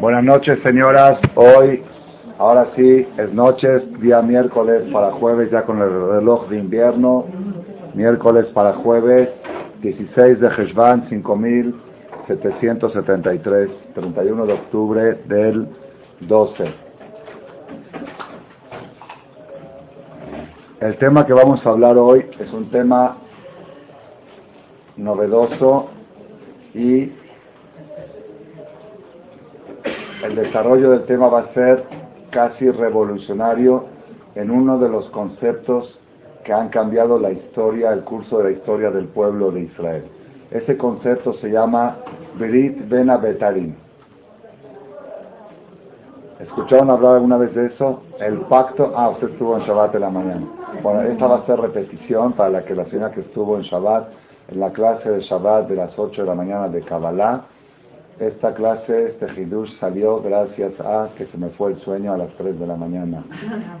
Buenas noches, señoras. Hoy, ahora sí, es noches, día miércoles para jueves, ya con el reloj de invierno. Miércoles para jueves, 16 de Heshvan, 5773, 31 de octubre del 12. El tema que vamos a hablar hoy es un tema novedoso y el desarrollo del tema va a ser casi revolucionario en uno de los conceptos que han cambiado la historia, el curso de la historia del pueblo de Israel. Ese concepto se llama Brit Ben Abetarim. ¿Escucharon hablar alguna vez de eso? El pacto, ah, usted estuvo en Shabbat en la mañana. Bueno, esta va a ser repetición para la que la señora que estuvo en Shabbat, en la clase de Shabbat de las 8 de la mañana de Kabbalah, esta clase, este Hidush salió gracias a que se me fue el sueño a las 3 de la mañana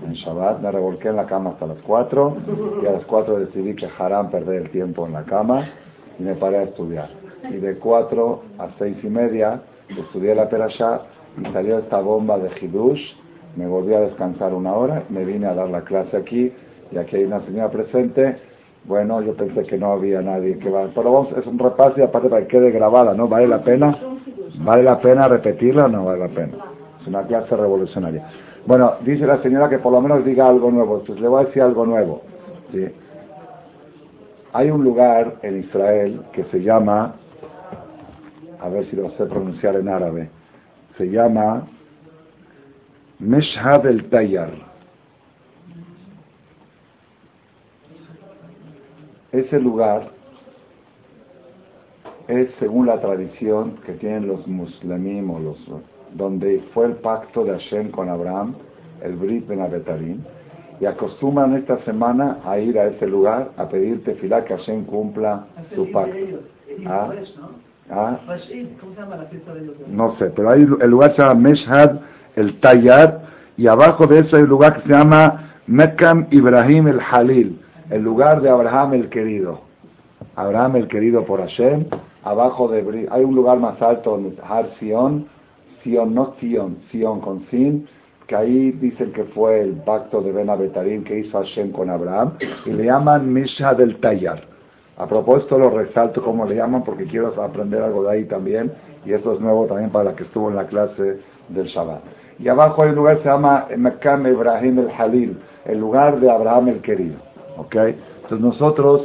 en Shabbat. Me revolqué en la cama hasta las 4 y a las 4 decidí que harán perder el tiempo en la cama y me paré a estudiar. Y de 4 a 6 y media estudié la Perashá y salió esta bomba de Hidush. Me volví a descansar una hora, me vine a dar la clase aquí y aquí hay una señora presente. Bueno, yo pensé que no había nadie que va. Pero vamos, es un repaso y aparte para que quede grabada, ¿no? ¿Vale la pena? ¿Vale la pena repetirla o no vale la pena? Es una clase revolucionaria. Bueno, dice la señora que por lo menos diga algo nuevo. Entonces le voy a decir algo nuevo. Hay un lugar en Israel que se llama, a ver si lo sé pronunciar en árabe, se llama Meshad el Tayyar. Ese lugar es según la tradición que tienen los muslimim o los donde fue el pacto de Hashem con Abraham, el Brit Ben Abetarim, y acostumbran esta semana a ir a ese lugar a pedir tefilá que Hashem cumpla su pacto. ¿Ah? ¿Ah? No sé, pero hay el lugar se llama Meshad, el Tayyad, y abajo de eso hay un lugar que se llama Mekam Ibrahim el Halil, el lugar de Abraham el querido. Abraham el querido por Hashem, abajo de hay un lugar más alto donde Har Sion, Sion no Sion, Sion con Sin, que ahí dicen que fue el pacto de Ben Abetarim que hizo Hashem con Abraham, y le llaman Misha del Tayyar. A propósito lo resalto como le llaman porque quiero aprender algo de ahí también, y esto es nuevo también para la que estuvo en la clase del Shabbat. Y abajo hay un lugar que se llama Mekam Ibrahim el Halil, el lugar de Abraham el querido. ¿Ok? Entonces nosotros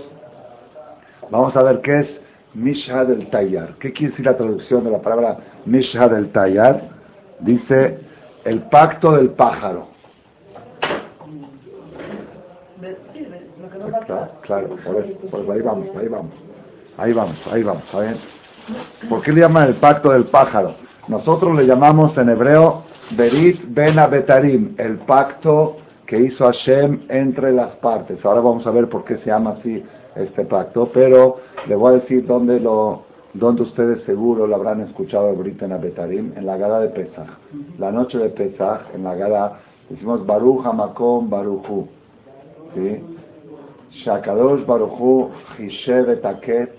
vamos a ver qué es Misha del Tayyar. ¿Qué quiere decir la traducción de la palabra Misha del Tayyar? Dice el pacto del pájaro. Claro, por, ahí vamos, ahí vamos. Ahí vamos, ahí vamos, ¿Por qué le llaman el pacto del pájaro? Nosotros le llamamos en hebreo Berit Ben Abetarim, el pacto que hizo Hashem entre las partes. Ahora vamos a ver por qué se llama así este pacto, pero le voy a decir dónde lo donde ustedes seguro lo habrán escuchado el Briten Abetarim, en la gala de Pesach. La noche de Pesach, en la gala, decimos Baruch Hamakom Baruchu. ¿Sí? Shakadosh Baruchu Hishev Etaket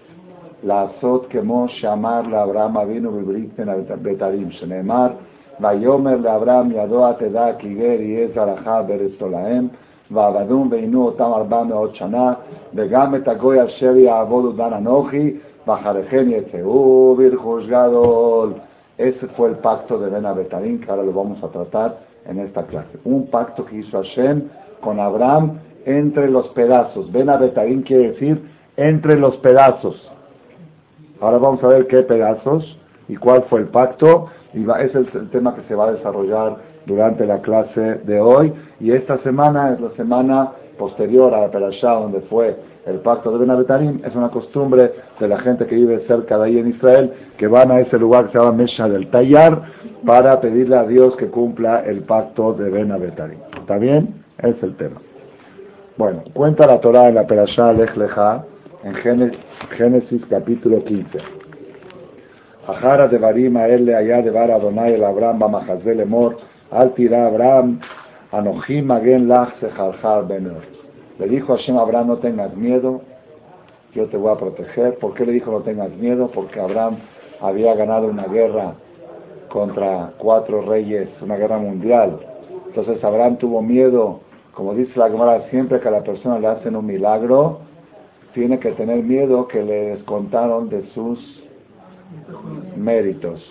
Lazot Kemo Shamar La Abraham Avinu Briten Abetarim. Shenemar ויאמר לאברהם ידוע תדע כי גר יהיה זרעך בארץ להם, ועבדום ועינו אותם ארבע מאות שנה, וגם את הגוי אשר יעבודו דן אנוכי, ואחריכם יצאו ברכוש גדול. Ese fue el pacto de Ben Abetarim, que ahora lo vamos a tratar en esta clase. Un pacto que hizo Hashem con Abraham entre los pedazos. Ben Abetarim quiere decir entre los pedazos. Ahora vamos a ver qué pedazos y cuál fue el pacto. Y es el tema que se va a desarrollar durante la clase de hoy. Y esta semana es la semana posterior a la Perashá, donde fue el pacto de Benabetarim, es una costumbre de la gente que vive cerca de ahí en Israel, que van a ese lugar que se llama Mesha del Tayar, para pedirle a Dios que cumpla el pacto de Benabetarim. ¿Está bien? Es el tema. Bueno, cuenta la Torah en la Perashá Lech Lecha, en Génesis, capítulo 15. Ajara de Barima, él allá de Bar Adonai el Abraham, Bamahazel Emor, al tira Abraham, Anohim Magen Lach Benor. Le dijo a Hashem Abraham, no tengas miedo, yo te voy a proteger. ¿Por qué le dijo no tengas miedo? Porque Abraham había ganado una guerra contra cuatro reyes, una guerra mundial. Entonces Abraham tuvo miedo, como dice la Gemara, siempre que a la persona le hacen un milagro, tiene que tener miedo que le descontaron de sus méritos,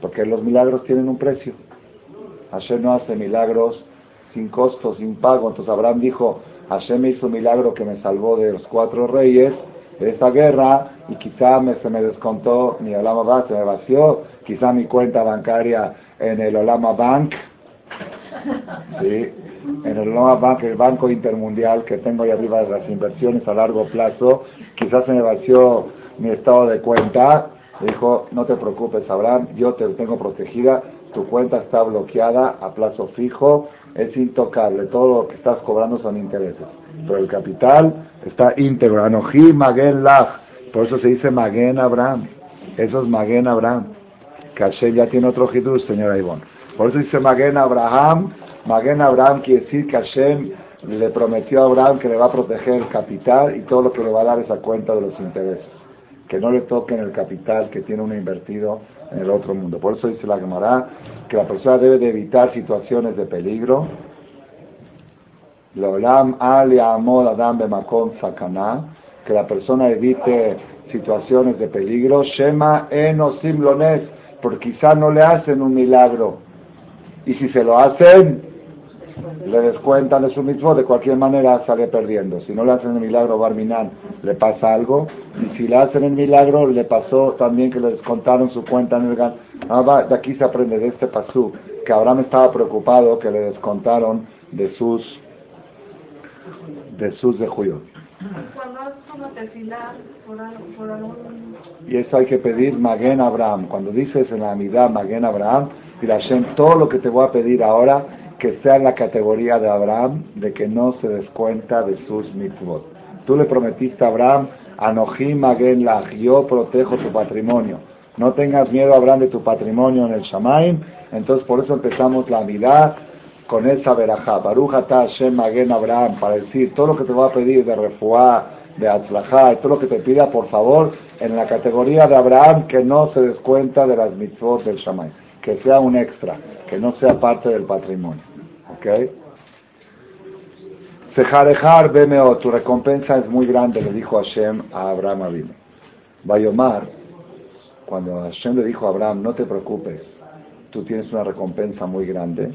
porque los milagros tienen un precio. Hashem no hace milagros sin costo, sin pago. Entonces Abraham dijo, Hashem me hizo un milagro que me salvó de los cuatro reyes de esta guerra y quizá me, se me descontó mi Olama Bank, se me vació, quizá mi cuenta bancaria en el Olama Bank, ¿sí? en el Olama Bank, el Banco Intermundial que tengo ahí arriba de las inversiones a largo plazo, quizás se me vació mi estado de cuenta, dijo, no te preocupes Abraham, yo te tengo protegida, tu cuenta está bloqueada a plazo fijo, es intocable, todo lo que estás cobrando son intereses, pero el capital está íntegro, Anoji Magen Lach, por eso se dice Magen Abraham, eso es Magen Abraham, que ya tiene otro Hidus, señora Ivonne. Por eso dice Magen Abraham, Magen Abraham quiere decir que Hashem le prometió a Abraham que le va a proteger el capital y todo lo que le va a dar esa cuenta de los intereses. Que no le toquen el capital que tiene uno invertido en el otro mundo. Por eso dice la Gemara que la persona debe de evitar situaciones de peligro. Lolam adam sakana, que la persona evite situaciones de peligro. Shema enosim porque quizá no le hacen un milagro. Y si se lo hacen, le descuentan de su mismo, de cualquier manera sale perdiendo. Si no le hacen el milagro Barminan, le pasa algo. Y si le hacen el milagro, le pasó también que le descontaron su cuenta en el gan. Ah, de aquí se aprende de este pasú, que Abraham estaba preocupado que le descontaron de sus de sus de Julio. Y eso hay que pedir Maguen Abraham. Cuando dices en la mitad Maguen Abraham, y la todo lo que te voy a pedir ahora que sea en la categoría de Abraham, de que no se descuenta de sus mitzvot. Tú le prometiste a Abraham, Anoji Magen Lach, yo protejo tu patrimonio. No tengas miedo, Abraham, de tu patrimonio en el Shamaim. Entonces, por eso empezamos la amidad con esa verajá. Baruch Hashem Magen Abraham, para decir todo lo que te voy a pedir de refuá, de atzlajá, todo lo que te pida, por favor, en la categoría de Abraham, que no se descuenta de las mitzvot del Shamaim que sea un extra, que no sea parte del patrimonio. ¿Ok? Sejarejar Bemeo, tu recompensa es muy grande, le dijo Hashem a Abraham Avinu. Bayomar, cuando Hashem le dijo a Abraham, no te preocupes, tú tienes una recompensa muy grande.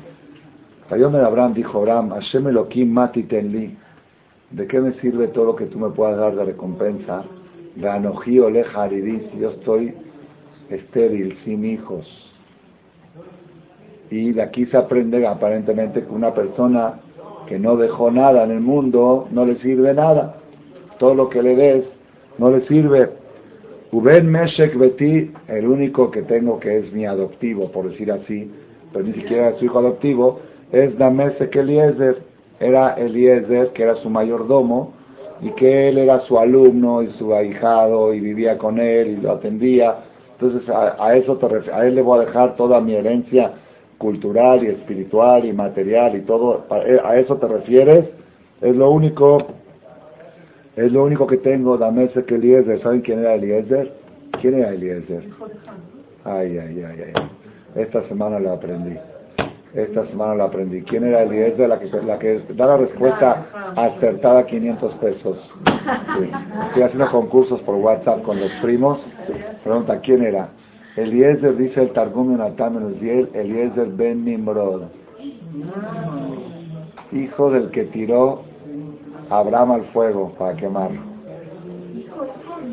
Bayomer Abraham dijo, Abraham, Hashem Elohim mati tenli, ¿de qué me sirve todo lo que tú me puedas dar de recompensa? Ganoji oleja aridis, yo estoy estéril, sin hijos. Y de aquí se aprende aparentemente que una persona que no dejó nada en el mundo no le sirve nada. Todo lo que le des no le sirve. Uben Meshek Beti, el único que tengo que es mi adoptivo, por decir así, pero ni siquiera su hijo adoptivo, es Damesek Eliezer. Era Eliezer, que era su mayordomo, y que él era su alumno y su ahijado, y vivía con él y lo atendía. Entonces a, eso te, a él le voy a dejar toda mi herencia cultural y espiritual y material y todo, eh, a eso te refieres, es lo único, es lo único que tengo, dame que Eliezer, ¿saben quién era Eliezer? ¿Quién era Eliezer? Ay, ay, ay, ay. Esta semana lo aprendí. Esta semana lo aprendí. ¿Quién era Eliezer? La que, la que da la respuesta acertada 500 pesos. Estoy haciendo concursos por WhatsApp con los primos. Pregunta, ¿quién era? Eliezer dice el Targum Atam en Eliezer ben Nimrod, hijo del que tiró Abraham al fuego para quemarlo.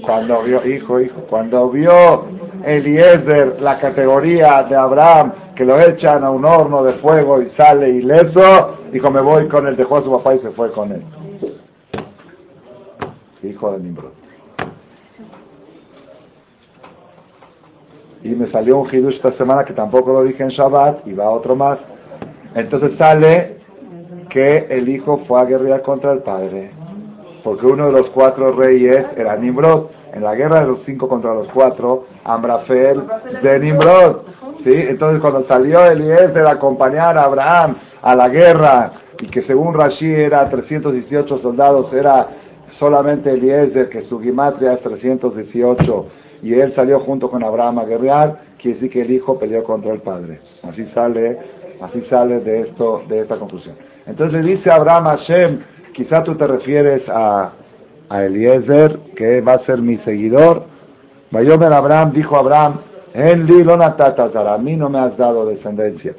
Cuando vio, hijo, hijo, cuando vio Eliezer la categoría de Abraham, que lo echan a un horno de fuego y sale ileso, dijo, me voy con él, dejó a su papá y se fue con él. Hijo de Nimrod. Y me salió un hidush esta semana que tampoco lo dije en Shabbat y va otro más. Entonces sale que el hijo fue a guerrear contra el padre, porque uno de los cuatro reyes era Nimrod. En la guerra de los cinco contra los cuatro, Amrafel de Nimrod. ¿sí? Entonces cuando salió Eliezer a acompañar a Abraham a la guerra, y que según Rashi era 318 soldados, era solamente Eliezer, que su gimatria es 318 y él salió junto con Abraham a guerrear, quiere decir que el hijo peleó contra el padre. Así sale, así sale de esto, de esta conclusión. Entonces dice Abraham Hashem, quizá tú te refieres a, a Eliezer, que va a ser mi seguidor. Vayomer Abraham, dijo Abraham, en a mí no me has dado descendencia.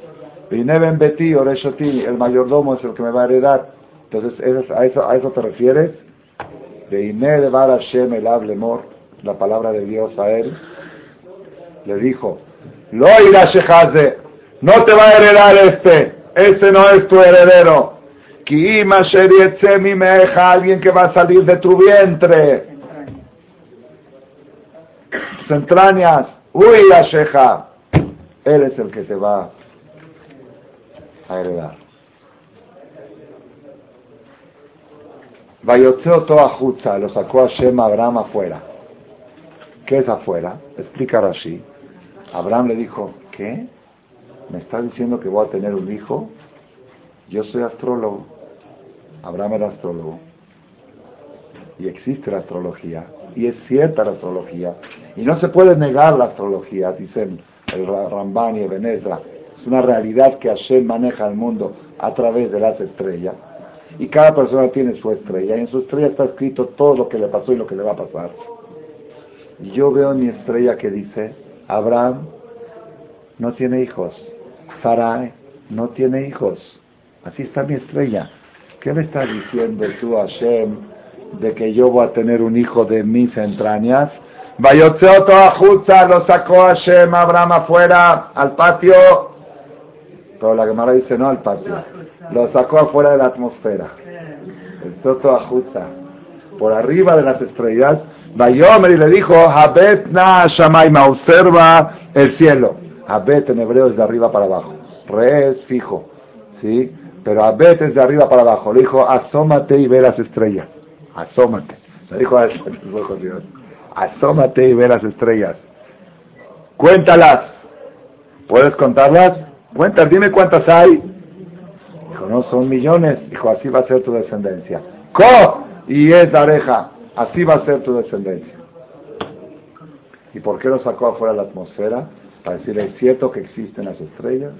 Vine ben Beti, Oreshoti, el mayordomo es el que me va a heredar. Entonces, ¿a eso, a eso te refieres? De Hashem el Ablemor, la palabra de Dios a él, le dijo, Lo irá no te va a heredar este, este no es tu heredero. Mi meja, alguien que va a salir de tu vientre. Tus entrañas, uy, la Él es el que te va a heredar. Vayotzeo toda Jutza, lo sacó a Shema Abraham afuera. ¿Qué es afuera? Explica así. Abraham le dijo, ¿qué? ¿Me está diciendo que voy a tener un hijo? Yo soy astrólogo. Abraham era astrólogo. Y existe la astrología. Y es cierta la astrología. Y no se puede negar la astrología, dicen el Ramban y Ebenezer. Es una realidad que Hashem maneja el mundo a través de las estrellas. Y cada persona tiene su estrella. Y en su estrella está escrito todo lo que le pasó y lo que le va a pasar. Yo veo mi estrella que dice, Abraham no tiene hijos. Sarai no tiene hijos. Así está mi estrella. ¿Qué me estás diciendo tú, Hashem, de que yo voy a tener un hijo de mis entrañas? Vayotzeo toda justa, lo sacó Hashem, Abraham afuera, al patio. Pero la Gemara dice no al patio. Lo sacó afuera de la atmósfera. El Toto Ajusta. Por arriba de las estrellas. Vayomer y le dijo, Habet na Shamaima, observa el cielo. Habet en hebreo es de arriba para abajo. Re es fijo. ¿Sí? Pero Abet es de arriba para abajo. Le dijo, asómate y ve las estrellas. Asómate. Le dijo a Dios. Asómate y ve las estrellas. Cuéntalas. ¿Puedes contarlas? Cuéntalas, dime cuántas hay. Dijo, no, son millones. Dijo, así va a ser tu descendencia. ¡Co! Y es areja. Así va a ser tu descendencia. ¿Y por qué lo sacó afuera de la atmósfera? Para decirle, es cierto que existen las estrellas,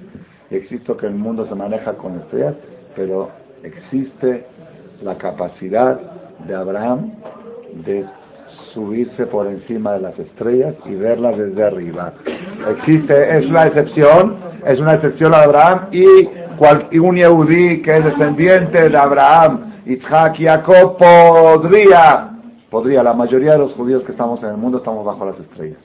existe que el mundo se maneja con estrellas, pero existe la capacidad de Abraham de subirse por encima de las estrellas y verlas desde arriba. Existe, es una excepción, es una excepción a Abraham y, un Yehudí que es descendiente de Abraham, Isaac y Jacob podría, podría, la mayoría de los judíos que estamos en el mundo estamos bajo las estrellas.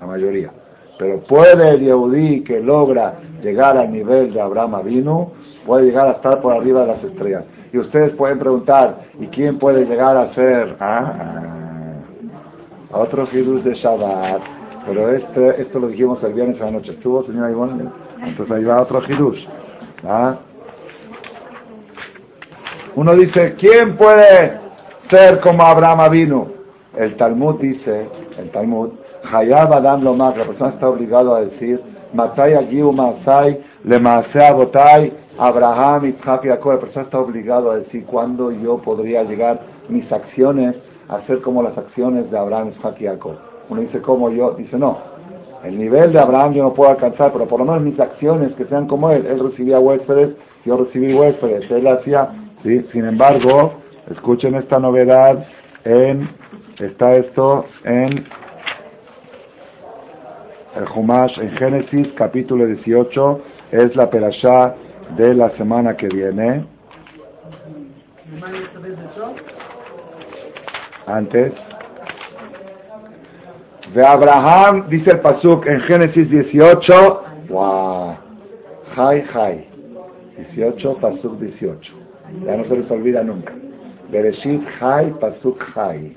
La mayoría. Pero puede el Yehudí que logra llegar al nivel de Abraham Avinu, puede llegar a estar por arriba de las estrellas. Y ustedes pueden preguntar, ¿y quién puede llegar a ser? Ah, otro Jesús de Shabbat. Pero este, esto lo dijimos el viernes a la noche. ¿Estuvo, señora Ivonne? Entonces ahí va otro Hidush. ¿Ah? Uno dice, ¿quién puede ser como Abraham Avinu? El Talmud dice, el Talmud, Hayab Adam Lomar, la persona está obligado a decir, Matai Agiu Masai, Le Abotai, Abraham, y Jacob, la persona está obligado a decir cuándo yo podría llegar mis acciones a ser como las acciones de Abraham, y Jacob. Uno dice, ¿cómo yo? Dice, no, el nivel de Abraham yo no puedo alcanzar, pero por lo menos mis acciones que sean como él. Él recibía huéspedes, yo recibí huéspedes. Él hacía, ¿sí? Sin embargo, escuchen esta novedad en, está esto en el Humash en Génesis capítulo 18 es la perashá de la semana que viene. Antes. De Abraham, dice el Pasuk en Génesis 18. ¡Wow! Jai, Jai. 18, Pasuk 18. Ya no se les olvida nunca. Bereshit, Jai, Pasuk, Jai.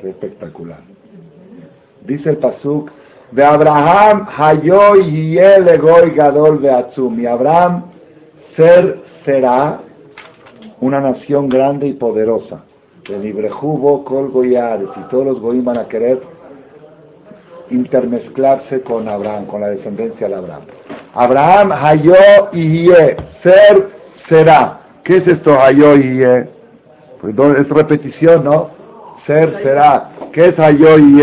Qué espectacular. Dice el Pasuk, de Abraham, Hayoy y Gadol Beatzum. Abraham ser será una nación grande y poderosa. De Librejubo, Kol Goyares. Y todos los Goyim van a querer intermezclarse con Abraham, con la descendencia de Abraham. Abraham, Hayo y ser será. ¿Qué es esto, Hayo y Pues es repetición, ¿no? Ser será. ¿Qué es Hayo y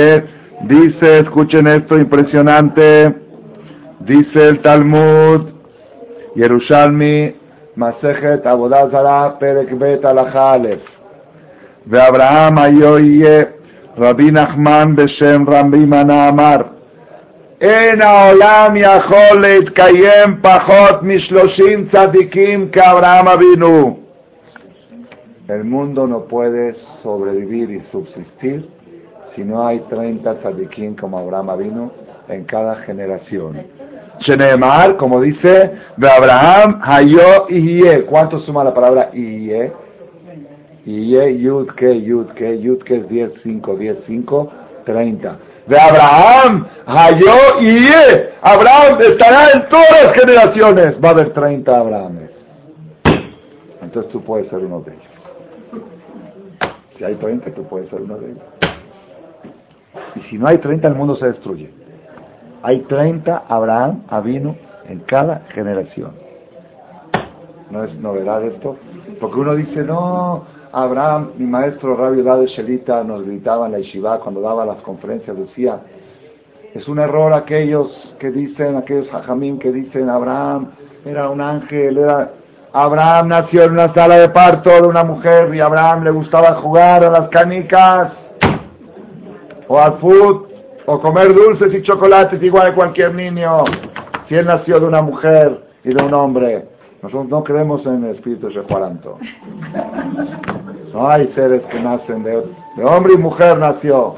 Dice, escuchen esto impresionante, dice el Talmud, Yerushalmi, Masejet Abodazara, Perek Bet Alachalef, ואברהם היו יהיה רבי נחמן בשם רבי מנה אמר el mundo no puede sobrevivir y subsistir si no hay 30 tzadikim como Abraham Avinu en cada generación. Como dice, de Abraham, Hayo y ¿Cuánto suma la palabra Iye? Iye, Yud, Ke, Yud, Ke, Yud, Ke es 10, 5, 10, 5, 30. De Abraham, Hayo y Abraham estará en todas las generaciones. Va a haber 30 Abrahames. Entonces tú puedes ser uno de ellos. Si hay 30, tú puedes ser uno de ellos. Y si no hay 30, el mundo se destruye. Hay 30 Abraham, Avino, en cada generación. ¿No es novedad esto? Porque uno dice, no, Abraham, mi maestro Rabbi de Shelita nos gritaba en la Yeshiva cuando daba las conferencias, decía, es un error aquellos que dicen, aquellos hajamim que dicen, Abraham era un ángel, era... Abraham nació en una sala de parto de una mujer y Abraham le gustaba jugar a las canicas o al food, o comer dulces y chocolates igual que cualquier niño, si él nació de una mujer y de un hombre. Nosotros no creemos en el espíritu de Juaranto. No hay seres que nacen de, de hombre y mujer nació.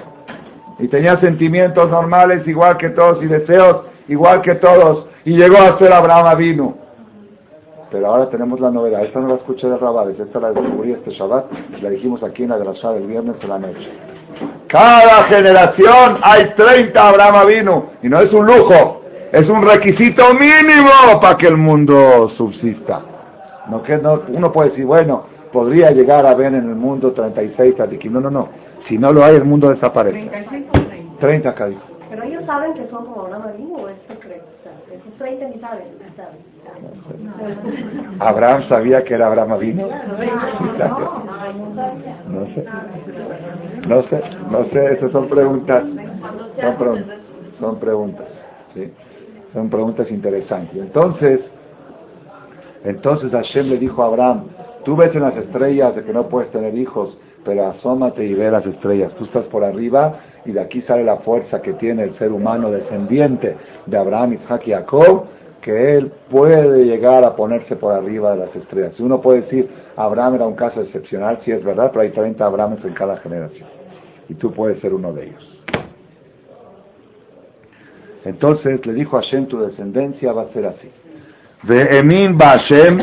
Y tenía sentimientos normales igual que todos y deseos igual que todos. Y llegó a ser Abraham vino. Pero ahora tenemos la novedad. Esta no la escuché de Rabades, esta la descubrí este Shabbat. La dijimos aquí en la grasa del viernes de la noche. Cada generación hay 30 Abraham vino. Y no es un lujo, es un requisito mínimo para que el mundo subsista. No, que no, uno puede decir, bueno, podría llegar a ver en el mundo 36 tzadikim. No, no, no. Si no lo hay, el mundo desaparece. 30, 30 cada Pero ellos saben que son como Abraham vino o es secreto. esos 30 ni saben. Abraham sabía que era Abraham vino. No sé. No sé, no sé, esas son preguntas. Son preguntas. Son preguntas. ¿sí? Son preguntas interesantes. Entonces, entonces Hashem le dijo a Abraham, tú ves en las estrellas de que no puedes tener hijos, pero asómate y ve las estrellas. Tú estás por arriba y de aquí sale la fuerza que tiene el ser humano descendiente de Abraham, Isaac y Jacob, que él puede llegar a ponerse por arriba de las estrellas. Uno puede decir, Abraham era un caso excepcional, sí es verdad, pero hay 30 Abrahames en cada generación. Y tú puedes ser uno de ellos. Entonces le dijo a Hashem, tu descendencia va a ser así. De Emin Hashem,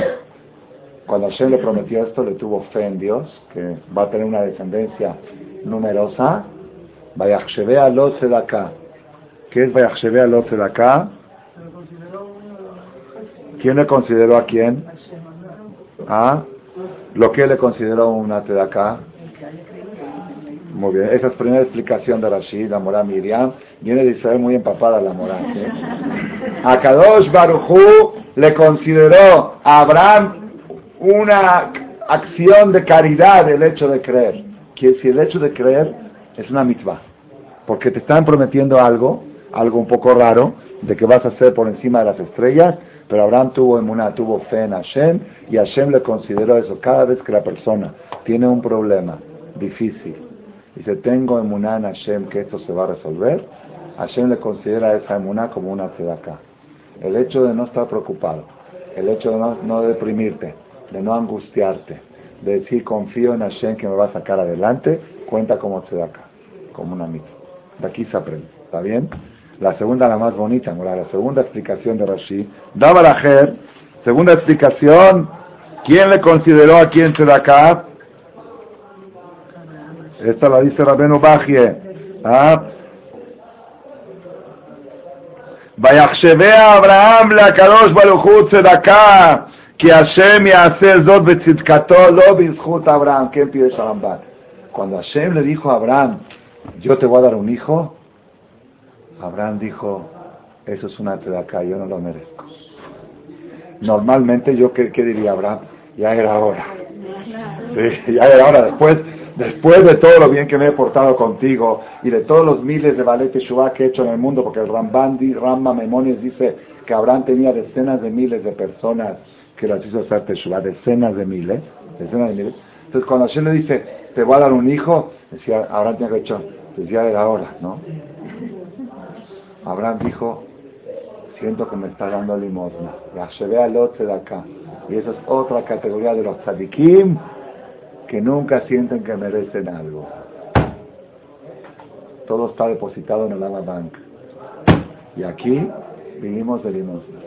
cuando Hashem le prometió esto, le tuvo fe en Dios, que va a tener una descendencia numerosa. Vayachshevea lo acá. ¿Qué es Vayachshevea lo acá? ¿Quién le consideró a quién? ¿Ah? ¿Lo que le consideró una tedaká? Muy bien, esa es la primera explicación de Rashid, la Morá Miriam. Viene de Israel muy empapada la Morá. A Kadosh Barujú le consideró a Abraham una acción de caridad el hecho de creer. Que si el hecho de creer es una mitzvah. Porque te están prometiendo algo, algo un poco raro, de que vas a ser por encima de las estrellas, pero Abraham tuvo emuná, tuvo fe en Hashem y Hashem le consideró eso. Cada vez que la persona tiene un problema difícil dice, tengo emuná en Hashem que esto se va a resolver, Hashem le considera esa emuná como una tzedakah. El hecho de no estar preocupado, el hecho de no, deprimirte, de no angustiarte, de decir confío en Hashem que me va a sacar adelante, cuenta como tzedakah, como una mito. De aquí se aprende. ¿Está bien? La segunda, la más bonita, la segunda explicación de Rashi. Daba la Jer, segunda explicación, ¿quién le consideró a quién acá? Esta la dice Rabenu Bajie. ¿Ah? ויחשבה אברהם לקדוש ברוך הוא צדקה, כי השם יעשה זאת בצדקתו, לא בזכות אברהם. ¿Quién pide Shalombat? Cuando Hashem le dijo a Abraham, yo te voy a dar un hijo, Abraham dijo, eso es una acá, yo no lo merezco. Normalmente yo, ¿qué, diría Abraham? Ya era hora. ya era hora. Después después de todo lo bien que me he portado contigo y de todos los miles de ballet Teshuvah que he hecho en el mundo, porque el Rambandi, Ramma Memonies dice que Abraham tenía decenas de miles de personas que las hizo hacer Teshuvah, decenas de miles, decenas de miles. Entonces cuando Hashem le dice, te voy a dar un hijo, decía, Abraham tenía que decir, pues ya era hora, ¿no? Abraham dijo, siento que me está dando limosna. La llevé al otro de acá. Y esa es otra categoría de los tzadikim que nunca sienten que merecen algo. Todo está depositado en el Lava Bank. Y aquí vinimos de limosna.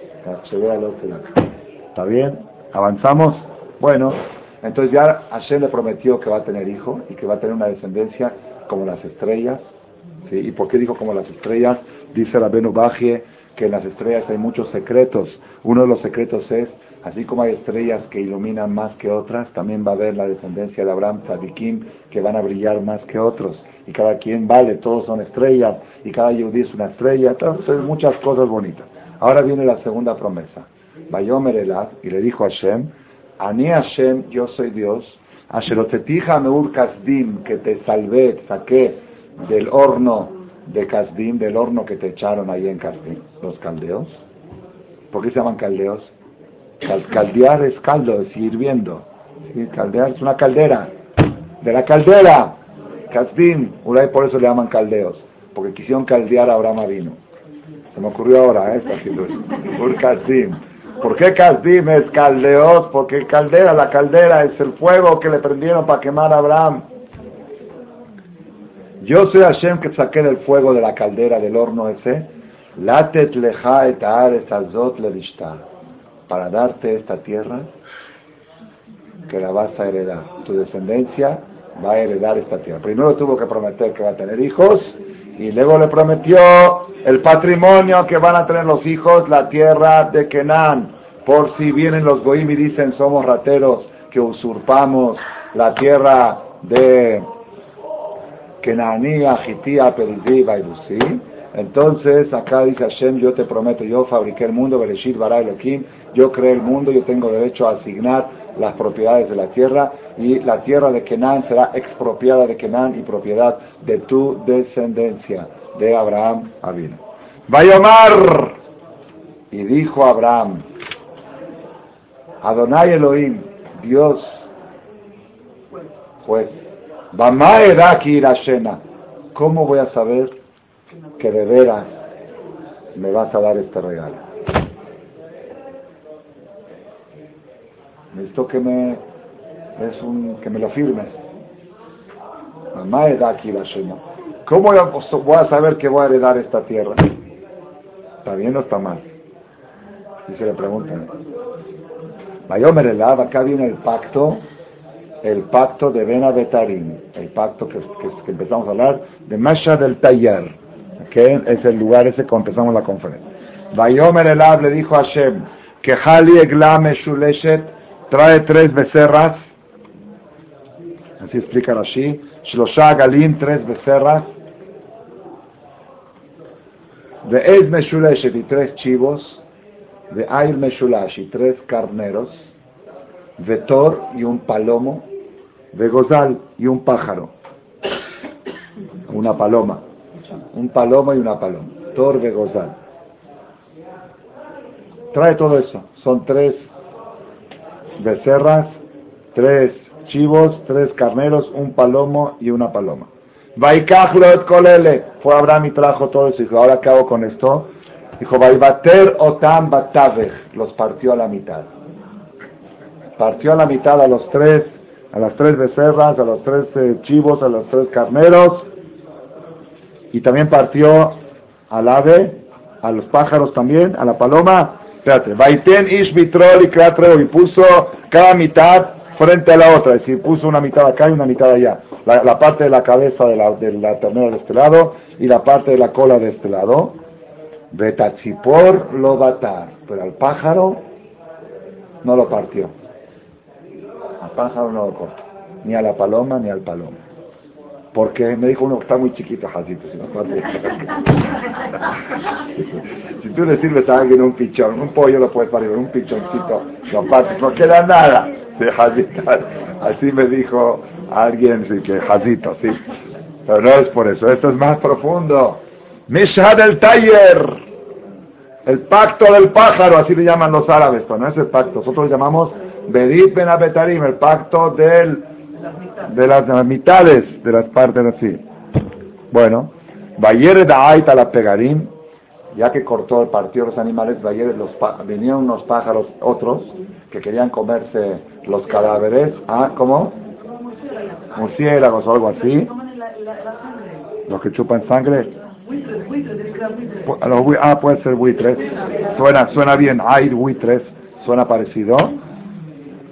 ¿Está bien? ¿Avanzamos? Bueno, entonces ya Hashem le prometió que va a tener hijo y que va a tener una descendencia como las estrellas. ¿Y por qué dijo como las estrellas? Dice la Bajie que en las estrellas hay muchos secretos. Uno de los secretos es, así como hay estrellas que iluminan más que otras, también va a haber la descendencia de Abraham, Tzadikim, que van a brillar más que otros. Y cada quien vale, todos son estrellas, y cada yudí es una estrella. Entonces, muchas cosas bonitas. Ahora viene la segunda promesa. Bayomer Elad, y le dijo a Hashem, Ani Hashem, yo soy Dios, Asherotetija Meur Kasdim, que te salvé, saqué del horno de Kasdim, del horno que te echaron ahí en Kasdim, los caldeos. ¿Por qué se llaman caldeos? Caldear es caldo, es hirviendo. Caldear es una caldera. De la caldera, Kasdim, por eso le llaman caldeos, porque quisieron caldear a Abraham vino. Se me ocurrió ahora, ¿eh? Ur Kasdim. ¿Por qué Kasdim es caldeos? Porque caldera, la caldera es el fuego que le prendieron para quemar a Abraham. Yo soy Hashem que saqué del fuego de la caldera del horno ese. Latet leja et azot Para darte esta tierra que la vas a heredar. Tu descendencia va a heredar esta tierra. Primero tuvo que prometer que va a tener hijos y luego le prometió el patrimonio que van a tener los hijos, la tierra de Kenan. Por si vienen los goim y dicen somos rateros que usurpamos la tierra de Kenanía, Jitía, Perizí, Baidusí. Entonces, acá dice Hashem, yo te prometo, yo fabriqué el mundo, Bereshit, Bara Elohim, yo creé el mundo, yo tengo derecho a asignar las propiedades de la tierra y la tierra de Kenan será expropiada de Kenan y propiedad de tu descendencia, de Abraham Avino. Vayomar, y dijo Abraham, Adonai Elohim, Dios, pues ¿Cómo voy a saber que de veras me vas a dar este regalo? Necesito que me, es un, que me lo firmes. ¿Cómo voy a saber que voy a heredar esta tierra? ¿Está bien o está mal? Y se le preguntan. Vayomer acá viene el pacto el pacto de Ben el pacto que, empezamos a hablar, de Masha del Taller, que es el lugar ese cuando empezamos la conferencia. Vayomer Elab le dijo a Hashem, que Hali Eglame Shuleshet trae tres becerras, así explica así, Shlosha Galim, tres becerras, de Ez Meshuleshet y tres chivos, de Ail Meshulash y tres carneros, de Thor y un palomo, de gozal y un pájaro, una paloma, un palomo y una paloma, tor de gozal. Trae todo eso, son tres becerras, tres chivos, tres carneros, un palomo y una paloma. Vaikajlot kolele, fue Abraham y trajo todo eso, dijo, ahora hago con esto, dijo, Vaibater otam batavech, los partió a la mitad. Partió a la mitad a los tres a las tres becerras, a los tres eh, chivos, a los tres carneros, y también partió al ave, a los pájaros también, a la paloma. Espérate, Baiten Ish Mitrol y y puso cada mitad frente a la otra, es decir, puso una mitad acá y una mitad allá. La, parte de la cabeza de la, de de este lado y la parte de la cola de este lado. Betachipor lo batar, pero al pájaro no lo partió pájaro no lo corta, ni a la paloma ni al palomo. Porque me dijo uno, está muy chiquito, Jacito, si no tú le sirves a alguien un pichón, un pollo lo puedes parir, un pichoncito, no parte, no queda nada. De estar. Así me dijo, Alguien, sí, que jazito, sí. Pero no es por eso, esto es más profundo. Misha del Taller. El pacto del pájaro, así le llaman los árabes, pero no es el pacto. Nosotros le llamamos Bedit Ben Abetarim, el pacto del, de las mitades de las partes así. Bueno, Bayer Aita la Pegarim, ya que cortó el partido de los animales, los, vinieron unos pájaros, otros, que querían comerse los cadáveres. Ah, ¿cómo? Murciélagos o algo así. Los que chupan sangre. Ah, puede ser buitres. Suena, suena bien. Air buitres. Suena parecido.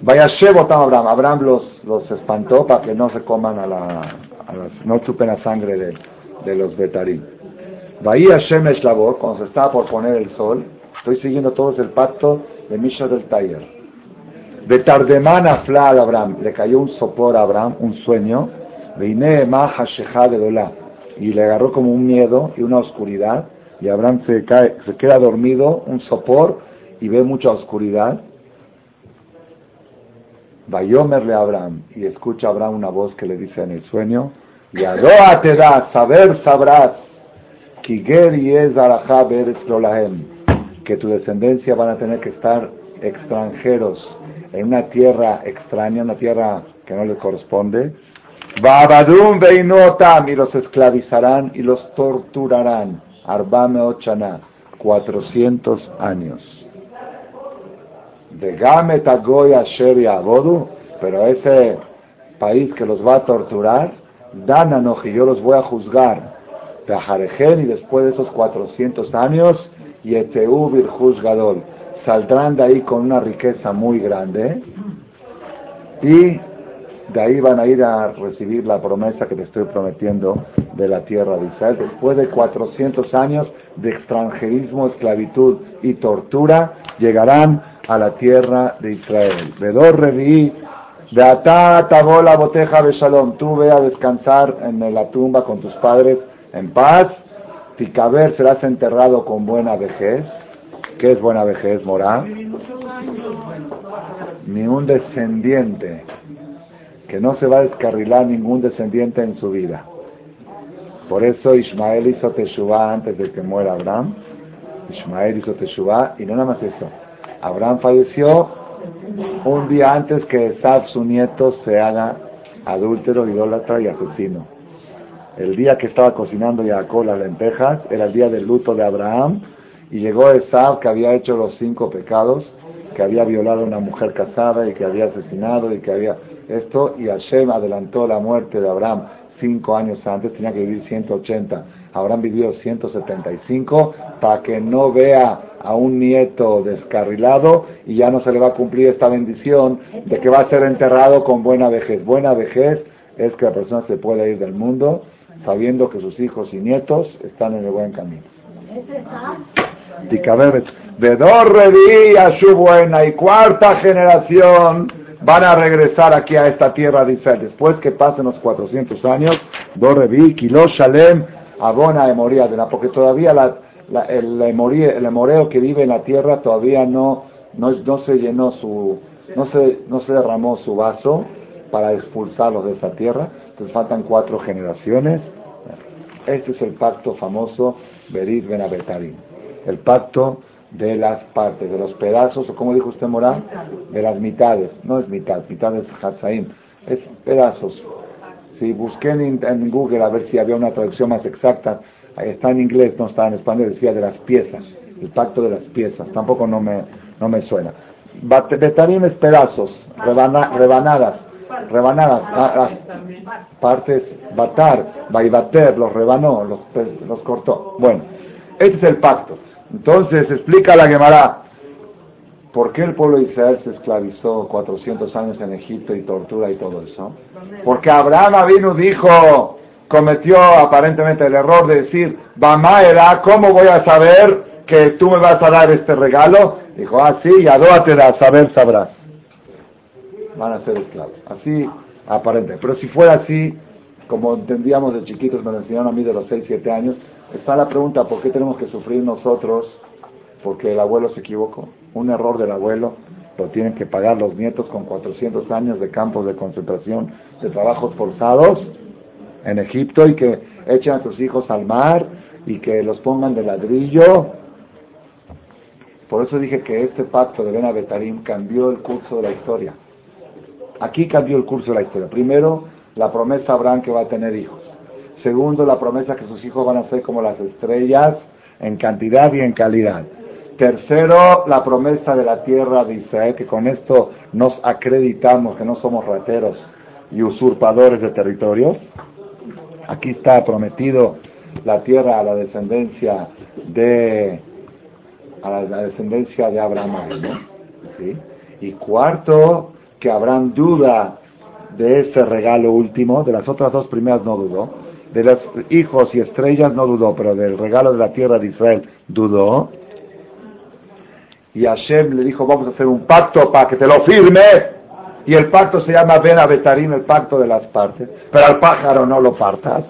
Vaya Shebotam Abraham. Abraham los, los espantó para que no se coman a la, no chupen la sangre de, de los betarim. Bahía Shemesh Labor, cuando se estaba por poner el sol, estoy siguiendo todos el pacto de Misha del Taller. De Tardemana Fla al Abraham, le cayó un sopor a Abraham, un sueño, de Maha de Dolá y le agarró como un miedo y una oscuridad, y Abraham se, cae, se queda dormido, un sopor, y ve mucha oscuridad. Vayomerle a Abraham, y escucha a Abraham una voz que le dice en el sueño, y Adoa te da, saber sabrás, que tu descendencia van a tener que estar extranjeros en una tierra extraña, una tierra que no les corresponde, Babadum Beinotam, y los esclavizarán y los torturarán. Arbame Ochana, 400 años. De Game Tagoy Asher Abodu, pero ese país que los va a torturar, Dananoji, yo los voy a juzgar. Tajarejen, y después de esos 400 años, Yeteu Virjus Gadol, saldrán de ahí con una riqueza muy grande y de ahí van a ir a recibir la promesa que te estoy prometiendo de la tierra de Israel. Después de 400 años de extranjerismo, esclavitud y tortura, llegarán a la tierra de Israel. Vedor reví, de atá tabola boteja de shalom. Tú ve a descansar en la tumba con tus padres en paz. Ticaber serás enterrado con buena vejez. ¿Qué es buena vejez, moral? Ni un descendiente que no se va a descarrilar ningún descendiente en su vida. Por eso Ismael hizo Teshuvah antes de que muera Abraham. Ismael hizo Teshuvah y no nada más eso. Abraham falleció un día antes que Esab, su nieto, se haga adúltero, idólatra y asesino. El día que estaba cocinando Jacob las lentejas era el día del luto de Abraham y llegó Esab que había hecho los cinco pecados, que había violado a una mujer casada y que había asesinado y que había esto y Hashem adelantó la muerte de Abraham cinco años antes, tenía que vivir 180. Abraham vivió 175 para que no vea a un nieto descarrilado y ya no se le va a cumplir esta bendición de que va a ser enterrado con buena vejez. Buena vejez es que la persona se pueda ir del mundo sabiendo que sus hijos y nietos están en el buen camino. De dos a su buena y cuarta generación van a regresar aquí a esta tierra de Israel. Después que pasen los 400 años, Dorrevi, Kilo, Shalem, Abona, Emoría, porque todavía el, emoreo que vive en la tierra todavía no, no, no se llenó su, no se, no se derramó su vaso para expulsarlos de esta tierra. Entonces faltan cuatro generaciones. Este es el pacto famoso Berit Ben El pacto de las partes, de los pedazos, o como dijo usted Morán, de las mitades. No es mitad, mitad es Hatzaim, es pedazos. Si busqué en, Google a ver si había una traducción más exacta, está en inglés, no está en español, decía de las piezas, el pacto de las piezas, tampoco no me, no me suena. Betarim es pedazos, rebanadas, rebanadas, ah, ah, partes, batar, baibater, los rebanó, los, los cortó. Bueno, este es el pacto. Entonces explica la Gemara, ¿por qué el pueblo de Israel se esclavizó 400 años en Egipto y tortura y todo eso? Porque Abraham vino dijo, cometió aparentemente el error de decir, era, ¿cómo voy a saber que tú me vas a dar este regalo? Dijo, ah, sí, y adóate a saber sabrás. Van a ser esclavos. Así aparente. Pero si fuera así, como entendíamos de chiquitos, me lo enseñaron a mí de los 6, 7 años, Está la pregunta, ¿por qué tenemos que sufrir nosotros? Porque el abuelo se equivocó. Un error del abuelo lo tienen que pagar los nietos con 400 años de campos de concentración, de trabajos forzados en Egipto y que echen a sus hijos al mar y que los pongan de ladrillo. Por eso dije que este pacto de Ben cambió el curso de la historia. Aquí cambió el curso de la historia. Primero, la promesa a Abraham que va a tener hijos. Segundo, la promesa que sus hijos van a ser como las estrellas en cantidad y en calidad. Tercero, la promesa de la tierra de Israel, que con esto nos acreditamos que no somos rateros y usurpadores de territorios. Aquí está prometido la tierra a la descendencia de a la, descendencia de Abraham. Y cuarto, que Abraham duda de ese regalo último, de las otras dos primeras no dudó, de los hijos y estrellas no dudó, pero del regalo de la tierra de Israel dudó. Y Hashem le dijo, vamos a hacer un pacto para que te lo firme. Y el pacto se llama Ben Abetarim, el pacto de las partes. Pero al pájaro no lo partas.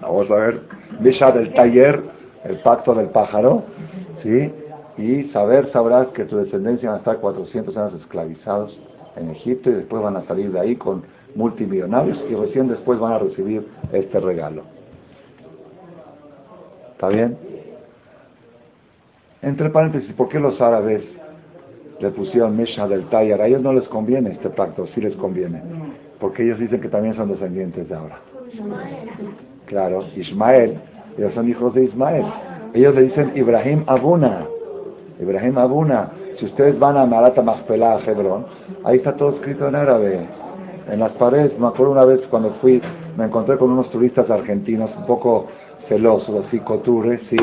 Vamos a ver, Misha del taller, el pacto del pájaro. ¿Sí? Y saber, sabrás que tu descendencia va a estar 400 años esclavizados en Egipto y después van a salir de ahí con multimillonarios y recién después van a recibir este regalo. ¿Está bien? Entre paréntesis, ¿por qué los árabes le pusieron Mesha del Tayar? A ellos no les conviene este pacto, sí les conviene. Porque ellos dicen que también son descendientes de ahora. Claro, Ismael, ellos son hijos de Ismael. Ellos le dicen Ibrahim Abuna. Ibrahim Abuna. Si ustedes van a Marata Machpelah, a Hebrón, ahí está todo escrito en árabe en las paredes. Me acuerdo una vez cuando fui, me encontré con unos turistas argentinos un poco celosos, así, cotures, ¿sí?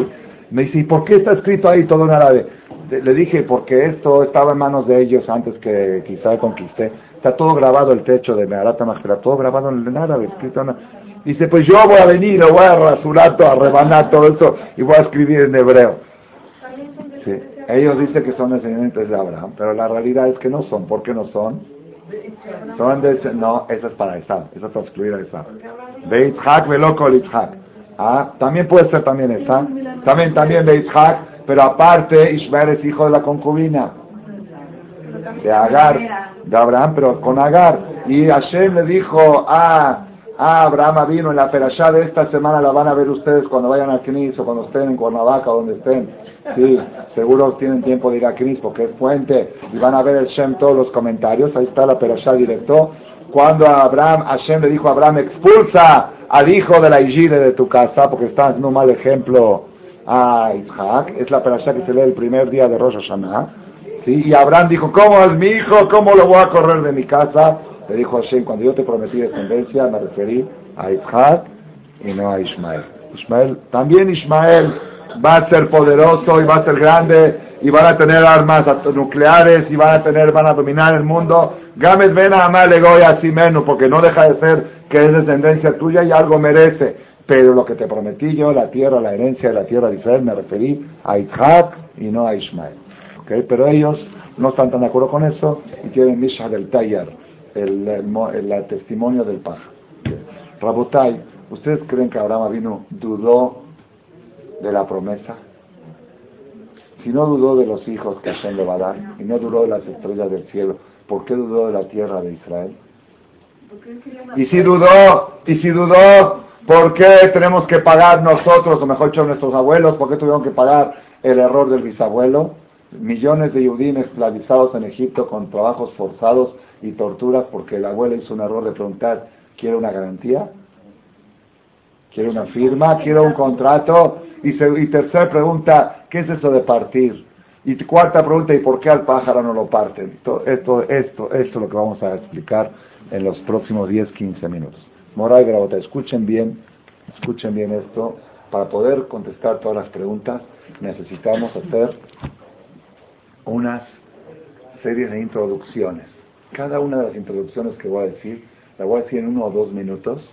Me dice, ¿y por qué está escrito ahí todo en árabe? Le dije, porque esto estaba en manos de ellos antes que quizá conquisté. Está todo grabado el techo de Meharata Majpera, todo grabado en árabe, escrito en Dice, pues yo voy a venir, voy a rasurar todo, a rebanar todo esto y voy a escribir en hebreo. Sí. Ellos dicen que son descendientes de Abraham, pero la realidad es que no son. ¿Por qué no son? Son de, no, eso es para Isaac, eso es para excluir a Isaac. De Itzhak, veloco Itzhak. Ah, también puede ser también esa. También, también de Itzhak, pero aparte Ismael es hijo de la concubina. De Agar, de Abraham, pero con Agar. Y Hashem le dijo, ah, ah, Abraham vino en la perashá de esta semana, la van a ver ustedes cuando vayan a Knis o cuando estén en Cuernavaca, donde estén. Sí, seguro tienen tiempo de ir a Knis porque es fuente y van a ver el Shem todos los comentarios. Ahí está la perashá directo. Cuando Abraham, Hashem le dijo a Abraham, expulsa al hijo de la Igire de tu casa, porque está haciendo un mal ejemplo a Isaac. Es la perashá que se lee el primer día de Rosh Hashanah. ¿Sí? Y Abraham dijo, ¿cómo es mi hijo? ¿Cómo lo voy a correr de mi casa? Le dijo Hashem, cuando yo te prometí descendencia, me referí a Isaac y no a Ismael. Ismael, también Ismael va a ser poderoso y va a ser grande y van a tener armas nucleares y van a tener, van a dominar el mundo. Gamet ven a así menos, porque no deja de ser que es descendencia tuya y algo merece. Pero lo que te prometí yo, la tierra, la herencia de la tierra de Israel, me referí a Isaac y no a Ismael. ¿Okay? Pero ellos no están tan de acuerdo con eso y tienen Misha del Taller, el, testimonio del paja. Rabotai, ¿ustedes creen que Abraham vino dudó de la promesa? Si no dudó de los hijos que Hashem le va a dar y no dudó de las estrellas del cielo, ¿por qué dudó de la tierra de Israel? Y si dudó, y si dudó, ¿por qué tenemos que pagar nosotros, o mejor dicho nuestros abuelos, por qué tuvieron que pagar el error del bisabuelo? Millones de judíos esclavizados en Egipto con trabajos forzados y torturas porque el abuelo hizo un error de preguntar, ¿quiere una garantía? ¿Quiere una firma? ¿Quiere un contrato? Y, y tercera pregunta, ¿qué es eso de partir? Y cuarta pregunta, ¿y por qué al pájaro no lo parten? Esto, esto, esto, es lo que vamos a explicar en los próximos 10, 15 minutos. Moral Grabota, escuchen bien, escuchen bien esto. Para poder contestar todas las preguntas necesitamos hacer unas series de introducciones. Cada una de las introducciones que voy a decir, la voy a decir en uno o dos minutos,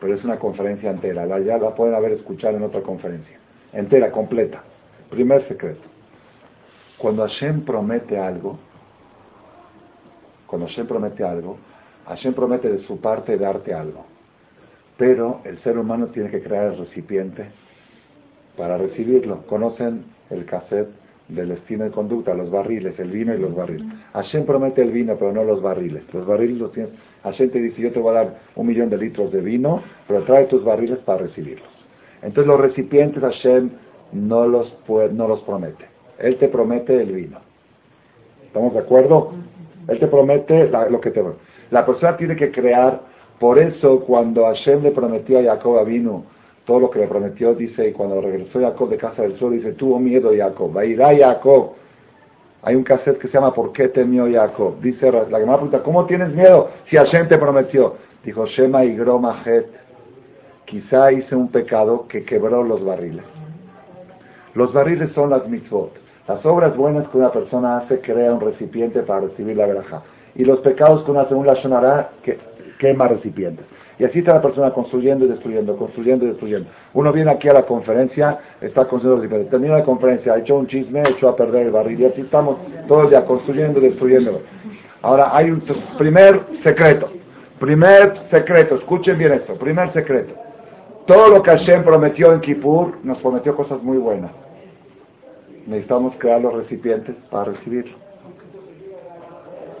pero es una conferencia entera. La, ya la pueden haber escuchado en otra conferencia. Entera, completa. Primer secreto. Cuando Hashem promete algo, cuando Hashem promete algo, Hashem promete de su parte darte algo. Pero el ser humano tiene que crear el recipiente para recibirlo. ¿Conocen el cassette del destino de conducta, los barriles, el vino y los barriles. Hashem promete el vino, pero no los barriles. Los barriles los tienes. Hashem te dice, yo te voy a dar un millón de litros de vino, pero trae tus barriles para recibirlos. Entonces los recipientes Hashem no los, puede, no los promete. Él te promete el vino. ¿Estamos de acuerdo? Él te promete lo que te... La persona tiene que crear, por eso cuando Hashem le prometió a Jacob vino, todo lo que le prometió, dice, y cuando regresó Jacob de casa del sol, dice, tuvo miedo Jacob, va a ir a Jacob. Hay un cassette que se llama ¿Por qué temió Jacob? Dice la Gemara pregunta, ¿cómo tienes miedo si Hashem te prometió? Dijo, Shema y Gromajet, quizá hice un pecado que quebró los barriles. Los barriles son las mitzvot. Las obras buenas que una persona hace crea un recipiente para recibir la veraja. Y los pecados que uno hace un lashonará que quema recipientes. Y así está la persona construyendo y destruyendo, construyendo y destruyendo. Uno viene aquí a la conferencia, está construyendo diferente. Termina la conferencia, hecho un chisme, hecho a perder el barril. Y así estamos todos ya construyendo y destruyendo. Ahora hay un primer secreto. Primer secreto, escuchen bien esto. Primer secreto. Todo lo que Hashem prometió en Kippur, nos prometió cosas muy buenas. Necesitamos crear los recipientes para recibirlo.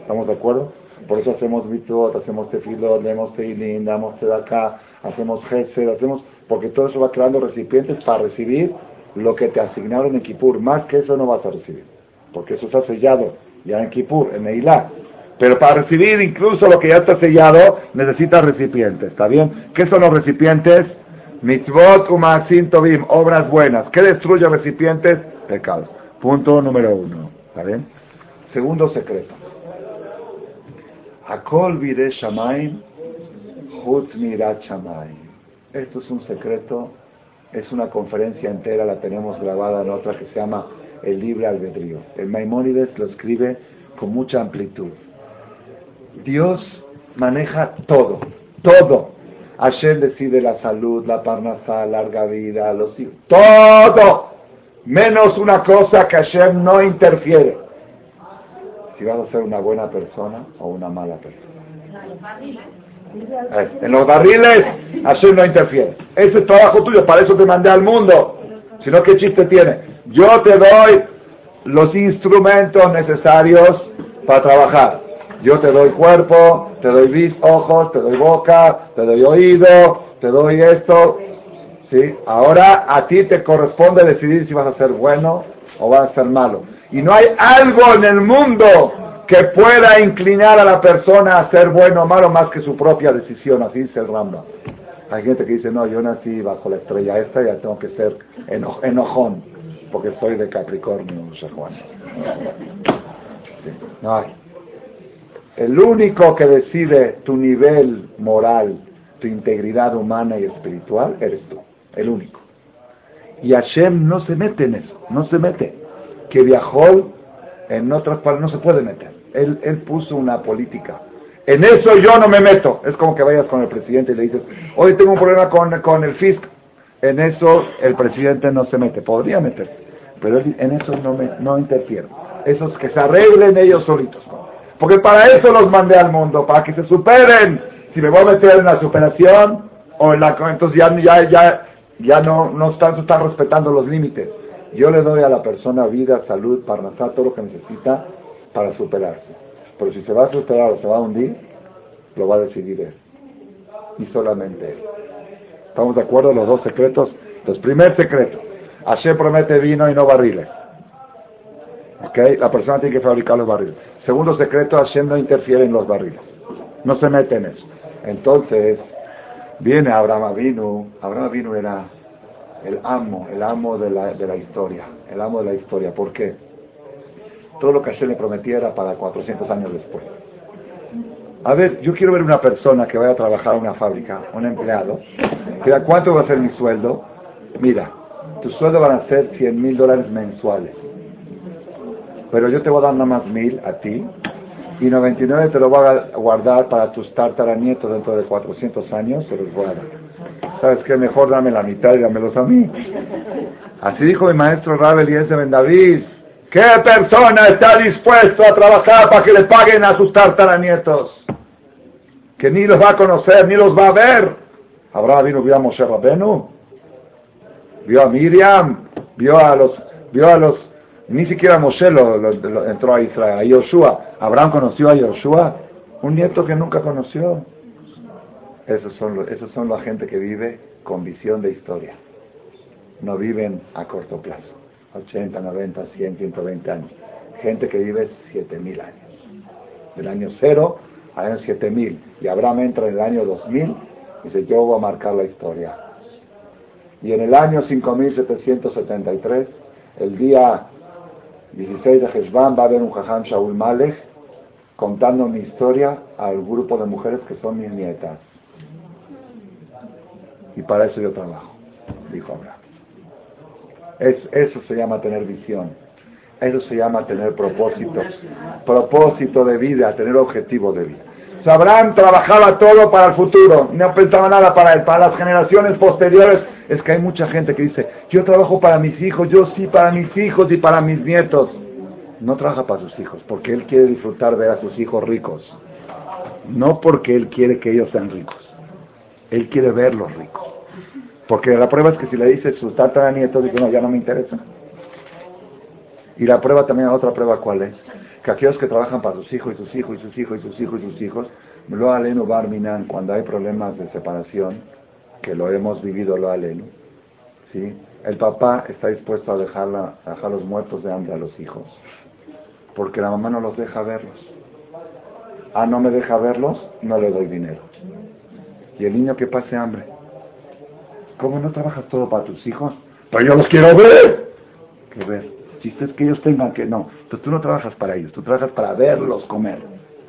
¿Estamos de acuerdo? Por eso hacemos mitzvot, hacemos tefilot, leemos teilín, damos acá, hacemos gesed, hacemos, porque todo eso va creando recipientes para recibir lo que te asignaron en Kippur. Más que eso no vas a recibir, porque eso está sellado ya en Kippur, en Eilat. Pero para recibir incluso lo que ya está sellado, necesitas recipientes, ¿está bien? ¿Qué son los recipientes? Mitzvot umasin tovim, obras buenas. ¿Qué destruye recipientes? Pecados. Punto número uno, ¿está bien? Segundo secreto. Vire shamaim, hut mirat. Esto es un secreto, es una conferencia entera, la tenemos grabada en otra que se llama El Libre Albedrío. El Maimónides lo escribe con mucha amplitud. Dios maneja todo, todo. Hashem decide la salud, la parnasá, larga vida, los hijos, todo, menos una cosa que Hashem no interfiere si vas a ser una buena persona o una mala persona. En los barriles, Hashem no interfiere. Ese es trabajo tuyo, para eso te mandé al mundo. Si no, ¿qué chiste tiene? Yo te doy los instrumentos necesarios para trabajar. Yo te doy cuerpo, te doy ojos, te doy boca, te doy oído, te doy esto. ¿sí? Ahora a ti te corresponde decidir si vas a ser bueno o vas a ser malo. Y no hay algo en el mundo que pueda inclinar a la persona a ser bueno o malo más que su propia decisión, así dice el Rambam. Hay gente que dice, no, yo nací bajo la estrella esta, ya tengo que ser enojón, porque soy de Capricornio, no sé Juan. No hay. El único que decide tu nivel moral, tu integridad humana y espiritual, eres tú. El único. Y Hashem no se mete en eso, no se mete que viajó en otras partes no se puede meter. Él, él puso una política. En eso yo no me meto. Es como que vayas con el presidente y le dices, hoy tengo un problema con, con el fisco. En eso el presidente no se mete. Podría meter, pero en eso no, me, no interfiero. Esos que se arreglen ellos solitos. Porque para eso los mandé al mundo, para que se superen. Si me voy a meter en la superación, o en la, entonces ya, ya, ya, ya no, no están, están respetando los límites. Yo le doy a la persona vida, salud, parnasá, todo lo que necesita para superarse. Pero si se va a superar o se va a hundir, lo va a decidir él. Y solamente él. ¿Estamos de acuerdo? Los dos secretos. Entonces, primer secreto. Hashem promete vino y no barriles. ¿Ok? La persona tiene que fabricar los barriles. Segundo secreto, Hashem no interfiere en los barriles. No se mete en eso. Entonces, viene Abraham Avinu. Abraham Avinu era el amo, el amo de la, de la historia, el amo de la historia. ¿Por qué? Todo lo que Hashem le prometía era para 400 años después. A ver, yo quiero ver una persona que vaya a trabajar en una fábrica, un empleado, que ¿cuánto va a ser mi sueldo? Mira, tu sueldo van a ser 100 mil dólares mensuales. Pero yo te voy a dar nada más mil a ti y 99 te lo voy a guardar para tus tartaranietos dentro de 400 años, se los voy a dar. ¿Sabes qué? Mejor dame la mitad y dámelos a mí. Así dijo mi maestro Rabel y ese Ben David. ¿Qué persona está dispuesto a trabajar para que le paguen a sus tartaranietos? Que ni los va a conocer, ni los va a ver. Abraham vino, vio a Moshe Rabenu, vio a Miriam, vio a los, vio a los Ni siquiera Moshe lo, entró a Israel, a Yoshua. Abraham conoció a Yoshua, un nieto que nunca conoció. Esos son, esos son la gente que vive con visión de historia. No viven a corto plazo. 80, 90, 100, 120 años. Gente que vive 7000 años. Del año 0 al año 7000. Y Abraham entra en el año 2000 y dice, yo voy a marcar la historia. Y en el año 5773, el día 16 de Heshvan va a haber un Jajam Shaul Malek contando mi historia al grupo de mujeres que son mis nietas. Y para eso yo trabajo, dijo Abraham. eso se llama tener visión. Eso se llama tener propósitos. Propósito de vida, tener objetivo de vida. Abraham trabajaba todo para el futuro, no pensaba nada para él, para las generaciones posteriores. Es que hay mucha gente que dice, yo trabajo para mis hijos, yo sí para mis hijos y para mis nietos. No trabaja para sus hijos, porque él quiere disfrutar ver a sus hijos ricos. No porque él quiere que ellos sean ricos. Él quiere verlos ricos. Porque la prueba es que si le dice su nieto, dice, no, ya no me interesa. Y la prueba también, otra prueba, ¿cuál es? que aquellos que trabajan para sus hijos y sus hijos y sus hijos y sus hijos y sus hijos, lo aleno barminan cuando hay problemas de separación, que lo hemos vivido lo aleno, ¿sí? el papá está dispuesto a dejar los muertos de hambre a los hijos, porque la mamá no los deja verlos. Ah, no me deja verlos, no le doy dinero. El niño que pase hambre. ¿Cómo no trabajas todo para tus hijos? Pues yo los quiero ver. Que ver chiste es que ellos tengan que, no, tú no trabajas para ellos, tú trabajas para verlos comer.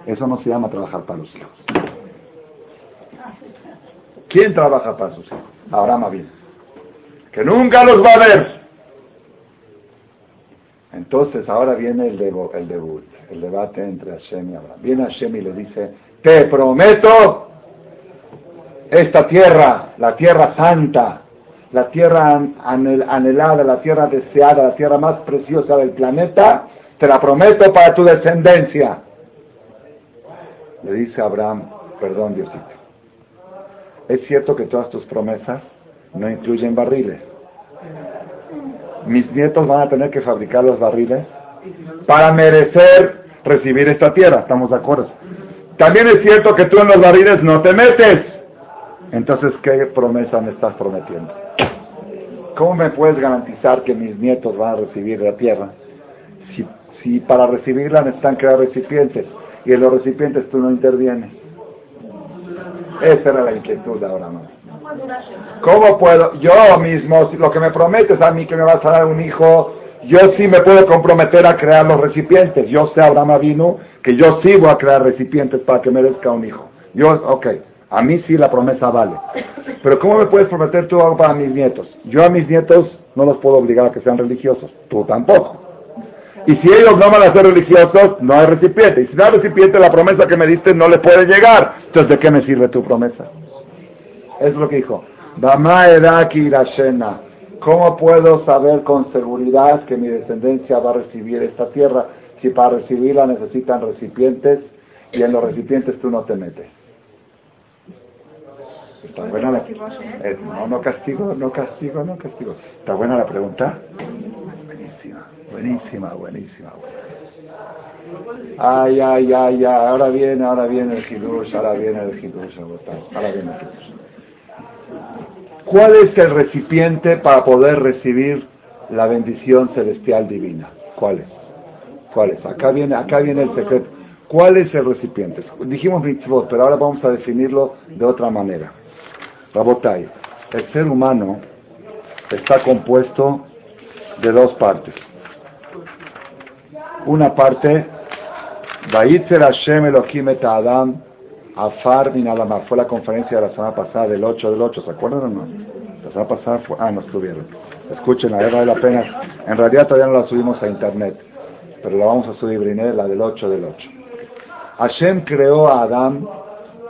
Eso no se llama trabajar para los hijos. ¿Quién trabaja para sus hijos? Abraham bien. Que nunca los va a ver. Entonces ahora viene el, el debut, el debate entre Hashem y Abraham. Viene Hashem y le dice, te prometo esta tierra, la tierra santa, la tierra anhelada, la tierra deseada, la tierra más preciosa del planeta, te la prometo para tu descendencia. Le dice Abraham, perdón Diosito, es cierto que todas tus promesas no incluyen barriles. Mis nietos van a tener que fabricar los barriles para merecer recibir esta tierra, ¿estamos de acuerdo? También es cierto que tú en los barriles no te metes. Entonces, ¿qué promesa me estás prometiendo? ¿Cómo me puedes garantizar que mis nietos van a recibir la tierra? Si, para recibirla necesitan crear recipientes y en los recipientes tú no intervienes. Esa era la inquietud ahora más. ¿Cómo puedo? Yo mismo, si lo que me prometes a mí que me vas a dar un hijo, yo sí me puedo comprometer a crear los recipientes. Yo sé, Abraham vino que yo sí voy a crear recipientes para que merezca un hijo. Yo, ok. A mí sí la promesa vale. Pero ¿cómo me puedes prometer tú algo para mis nietos? Yo a mis nietos no los puedo obligar a que sean religiosos. Tú tampoco. Y si ellos no van a ser religiosos, no hay recipiente. Y si no hay recipiente, la promesa que me diste no le puede llegar. Entonces, ¿de qué me sirve tu promesa? Es lo que dijo. ¿Cómo puedo saber con seguridad que mi descendencia va a recibir esta tierra si para recibirla necesitan recipientes y en los recipientes tú no te metes? Está buena la, eh, no, no castigo, no castigo, no castigo. ¿Está buena la pregunta? Buenísima, buenísima, buenísima. Ay, ay, ay, ay, ahora viene, ahora viene el Hidush, ahora viene el Hidush, ahora viene el. ¿Cuál es el recipiente para poder recibir la bendición celestial divina? ¿Cuál es? ¿Cuál es? Acá viene, acá viene el secreto. ¿Cuál es el recipiente? Dijimos mitzvot, pero ahora vamos a definirlo de otra manera. Rabotai, el ser humano está compuesto de dos partes. Una parte, Vaitzer Hashem Elohim et Adam, Afar min Fue la conferencia de la semana pasada, del 8 del 8, ¿se acuerdan o no? La semana pasada fue, ah, no estuvieron. Escuchen, la vale la pena. En realidad todavía no la subimos a internet, pero la vamos a subir, la del 8 del 8. Hashem creó a Adam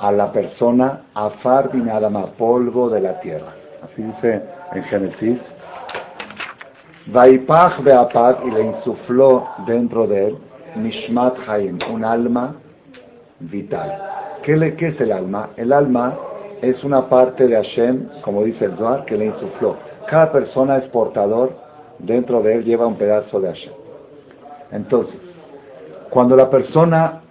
a la persona afar binadama, polvo de la tierra. Así dice en Génesis. Vaipach beapat y le insufló dentro de él Nishmat Haim, un alma vital. ¿Qué, le, ¿Qué es el alma? El alma es una parte de Hashem, como dice el Zohar, que le insufló. Cada persona es portador, dentro de él lleva un pedazo de Hashem. Entonces, cuando la persona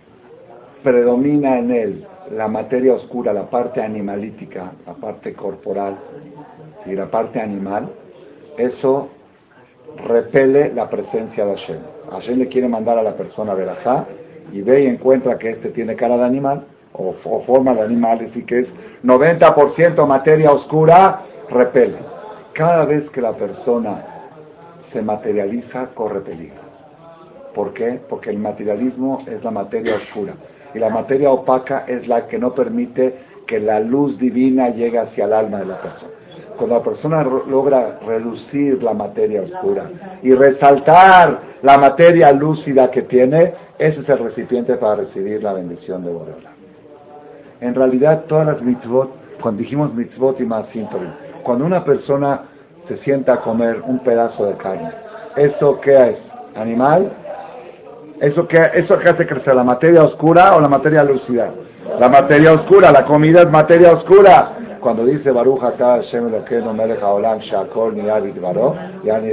predomina en él la materia oscura, la parte animalítica, la parte corporal y la parte animal, eso repele la presencia de Hashem. Hashem le quiere mandar a la persona verajá y ve y encuentra que este tiene cara de animal o, forma de animal, así que es 90% materia oscura, repele. Cada vez que la persona se materializa, corre peligro. ¿Por qué? Porque el materialismo es la materia oscura y la materia opaca es la que no permite que la luz divina llegue hacia el alma de la persona. Cuando la persona logra reducir la materia oscura y resaltar la materia lúcida que tiene, ese es el recipiente para recibir la bendición de Boreola. En realidad, todas las mitzvot, cuando dijimos mitzvot y más cuando una persona se sienta a comer un pedazo de carne, ¿eso qué es? ¿Animal? ¿Eso qué, eso qué hace crecer? ¿La materia oscura o la materia lúcida? La materia oscura, la comida es materia oscura. Cuando dice Baruch acá, Hashem Elokeinu Melech Haolam Shakol Niyavit Baro, ya ni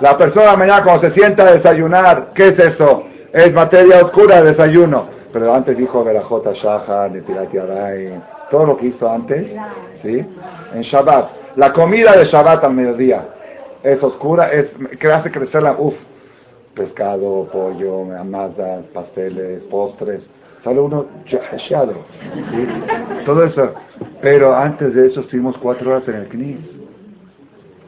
La persona mañana cuando se sienta a desayunar, ¿qué es eso? Es materia oscura, desayuno. Pero antes dijo Berajota Shaha, Netirati Aray, todo lo que hizo antes, ¿sí? En Shabbat. La comida de Shabbat al mediodía es oscura, es que hace crecer la, uff, pescado, pollo, amasas, pasteles, postres, sale uno chachado, todo eso. Pero antes de eso estuvimos cuatro horas en el CNIS,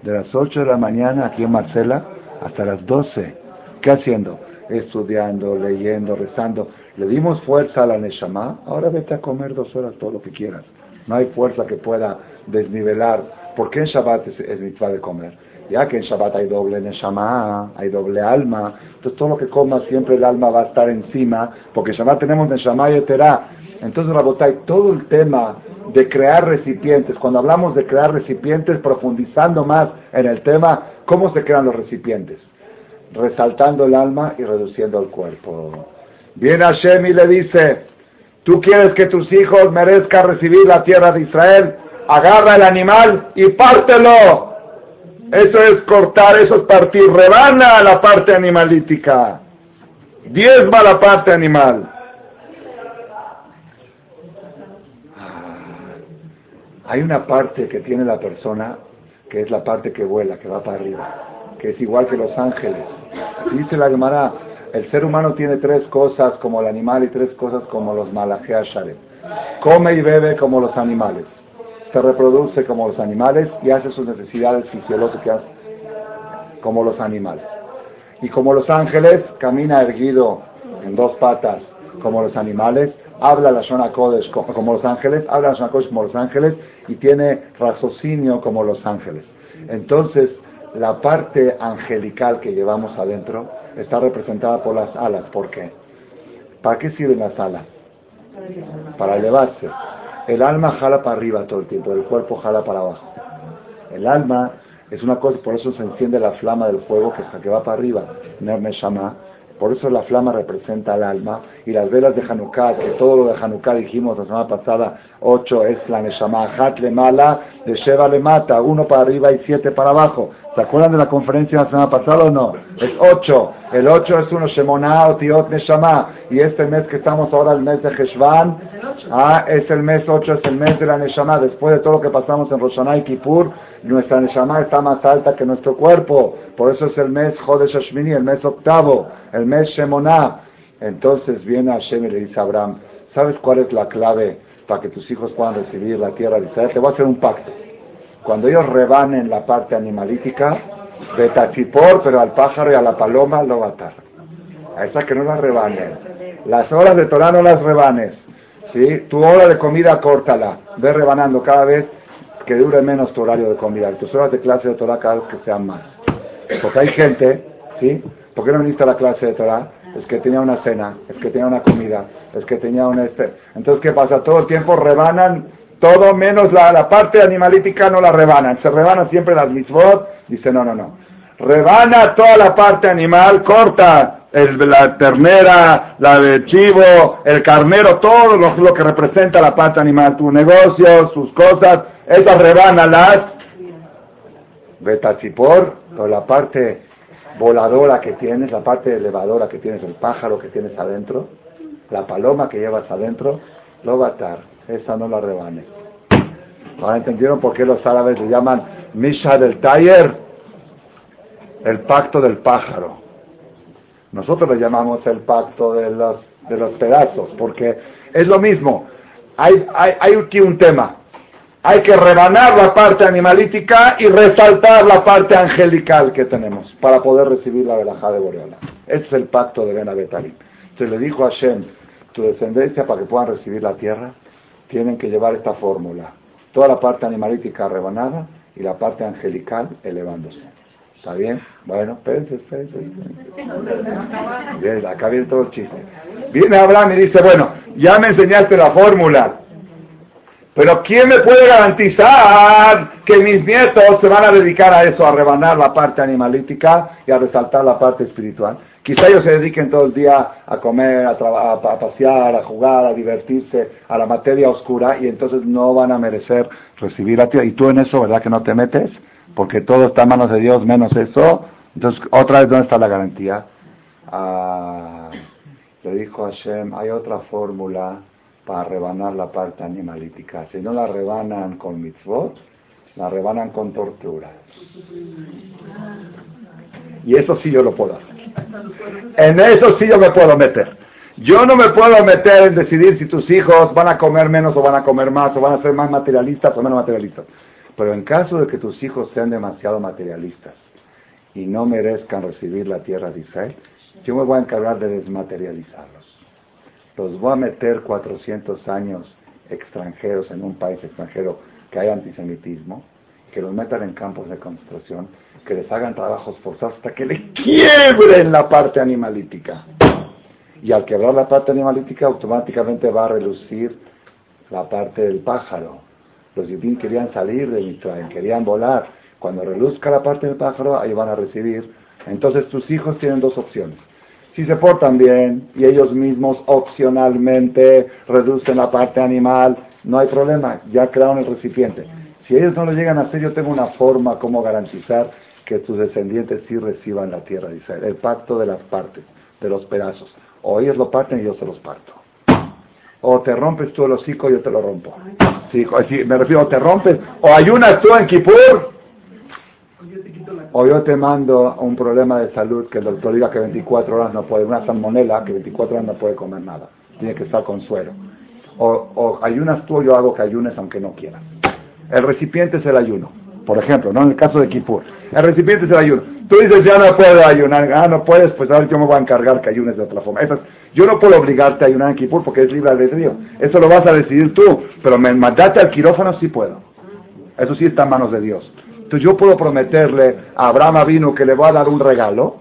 de las ocho de la mañana aquí en Marcela hasta las doce. ¿Qué haciendo? Estudiando, leyendo, rezando. Le dimos fuerza a la Neshama, ahora vete a comer dos horas todo lo que quieras. No hay fuerza que pueda desnivelar. ¿Por qué en Shabbat es, es de comer? Ya que en Shabbat hay doble Neshama, hay doble alma, entonces todo lo que coma siempre el alma va a estar encima, porque en Shabbat tenemos Neshama y Eterá. Entonces, Rabotay, todo el tema de crear recipientes, cuando hablamos de crear recipientes, profundizando más en el tema, ¿cómo se crean los recipientes? Resaltando el alma y reduciendo el cuerpo. Viene Hashem y le dice, ¿tú quieres que tus hijos merezcan recibir la tierra de Israel? Agarra el animal y pártelo eso es cortar, eso es partir. Rebana la parte animalítica. Diezma la parte animal. Ah, hay una parte que tiene la persona que es la parte que vuela, que va para arriba, que es igual que los ángeles. dice la Gemara, el ser humano tiene tres cosas como el animal y tres cosas como los malajeas Come y bebe como los animales se reproduce como los animales y hace sus necesidades fisiológicas como los animales. Y como los ángeles, camina erguido en dos patas como los animales, habla la Shona Kodesh como los ángeles, habla la Shona Kodesh como los ángeles y tiene raciocinio como los ángeles. Entonces, la parte angelical que llevamos adentro está representada por las alas. ¿Por qué? ¿Para qué sirven las alas? Para elevarse. El alma jala para arriba todo el tiempo, el cuerpo jala para abajo. El alma es una cosa, por eso se enciende la flama del fuego que, que va para arriba, Shama. Por eso la flama representa al alma y las velas de Hanukkah, que todo lo de Hanukkah dijimos la semana pasada, ocho es la Neshama, Hat le mala, de Sheva le mata, uno para arriba y siete para abajo. ¿Se acuerdan de la conferencia de la semana pasada o no? Es ocho. El ocho es uno Shemona Otiot Neshama. Y este mes que estamos ahora, el mes de Heshvan, ah, es el mes ocho, es el mes de la Neshama. Después de todo lo que pasamos en Roshaná y Kippur, nuestra Neshama está más alta que nuestro cuerpo. Por eso es el mes Jodesh Hashmini, el mes octavo, el mes Shemona. Entonces viene Hashem y le dice a Abraham, ¿sabes cuál es la clave para que tus hijos puedan recibir la tierra de Israel? Te voy a hacer un pacto. Cuando ellos rebanen la parte animalítica, de tachipor, pero al pájaro y a la paloma lo matar. A esa que no las rebanen. Las horas de Torah no las rebanes. ¿sí? Tu hora de comida, córtala. Ve rebanando cada vez que dure menos tu horario de comida. Tus horas de clase de Torah cada vez que sean más. Porque hay gente, ¿sí? ¿Por qué no viniste a la clase de Torah? Es que tenía una cena, es que tenía una comida, es que tenía un este. Entonces, ¿qué pasa? Todo el tiempo rebanan todo menos la, parte animalítica no la rebanan. Se rebanan siempre las mitzvot. Dice, no, no, no. Rebana toda la parte animal, corta el, la ternera, la de chivo, el carnero, todo lo, que representa la parte animal, tu negocio, sus cosas, esas rebánalas Betatzipor, o la parte voladora que tienes, la parte elevadora que tienes, el pájaro que tienes adentro, la paloma que llevas adentro, lo va a atar. Esa no la rebane. Ahora entendieron por qué los árabes le llaman Misha del Taller, el pacto del pájaro. Nosotros le llamamos el pacto de los, de los pedazos, porque es lo mismo. Hay, hay, hay aquí un tema. Hay que rebanar la parte animalítica y resaltar la parte angelical que tenemos para poder recibir la verajá de Boreola. Ese es el pacto de Ben Se le dijo a Shem, tu descendencia, para que puedan recibir la tierra, tienen que llevar esta fórmula. Toda la parte animalítica rebanada y la parte angelical elevándose. ¿Está bien? Bueno, espérense, espérense. Bien, acá viene todo el chiste. Viene Abraham y dice, bueno, ya me enseñaste la fórmula. Pero ¿quién me puede garantizar que mis nietos se van a dedicar a eso, a rebanar la parte animalítica y a resaltar la parte espiritual? Quizá ellos se dediquen todo el día a comer, a, a, pasear, a jugar, a divertirse, a la materia oscura y entonces no van a merecer recibir la tierra. Y tú en eso, ¿verdad que no te metes? porque todo está en manos de Dios menos eso. Entonces, otra vez, ¿dónde está la garantía? Ah, le dijo Hashem, hay otra fórmula para rebanar la parte animalítica. Si no la rebanan con mitzvot, la rebanan con tortura. Y eso sí yo lo puedo hacer. En eso sí yo me puedo meter. Yo no me puedo meter en decidir si tus hijos van a comer menos o van a comer más, o van a ser más materialistas o menos materialistas. Pero en caso de que tus hijos sean demasiado materialistas y no merezcan recibir la tierra de Israel, yo me voy a encargar de desmaterializarlos. Los voy a meter 400 años extranjeros en un país extranjero que hay antisemitismo, que los metan en campos de concentración, que les hagan trabajos forzados hasta que le quiebren la parte animalítica. Y al quebrar la parte animalítica automáticamente va a relucir la parte del pájaro, los Yudim querían salir de Mitzrayim, querían volar. Cuando reluzca la parte del pájaro, ahí van a recibir. Entonces tus hijos tienen dos opciones. Si se portan bien y ellos mismos opcionalmente reducen la parte animal, no hay problema, ya crearon el recipiente. Si ellos no lo llegan a hacer, yo tengo una forma como garantizar que tus descendientes sí reciban la tierra de Israel. El pacto de las partes, de los pedazos. O ellos lo parten y yo se los parto. O te rompes tú el hocico y yo te lo rompo. Me refiero, te rompes. O ayunas tú en Kipur. O yo te mando un problema de salud que el doctor diga que 24 horas no puede, una salmonela que 24 horas no puede comer nada. Tiene que estar con suero. O, ayunas tú yo hago que ayunes aunque no quieras. El recipiente es el ayuno. Por ejemplo, ¿no? En el caso de Kipur. El recipiente es el ayuno. Tú dices, ya no puedo ayunar. Ah, no puedes, pues ahora yo me voy a encargar que ayunes de otra forma. yo no puedo obligarte a ayunar en Kipur porque es libre albedrío. Eso lo vas a decidir tú. Pero mandate al quirófano sí puedo. Eso sí está en manos de Dios. Entonces yo puedo prometerle a Abraham vino que le voy a dar un regalo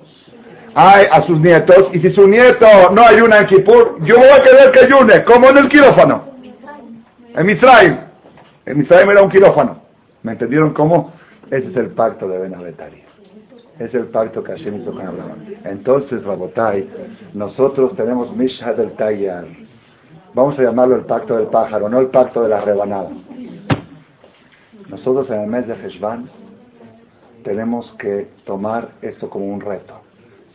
a, sus nietos. Y si su nieto no ayuna en Kipur, yo voy a querer que ayune, como en el quirófano. En Misraim. En Misraim era un quirófano. ¿Me entendieron cómo? Ese es el pacto de Benavetaria. Es el pacto que Hashem hizo con Abraham. Entonces, Rabotai, nosotros tenemos Misha del Tayyar. Vamos a llamarlo el pacto del pájaro, no el pacto de la rebanada. Nosotros en el mes de Heshvan tenemos que tomar esto como un reto.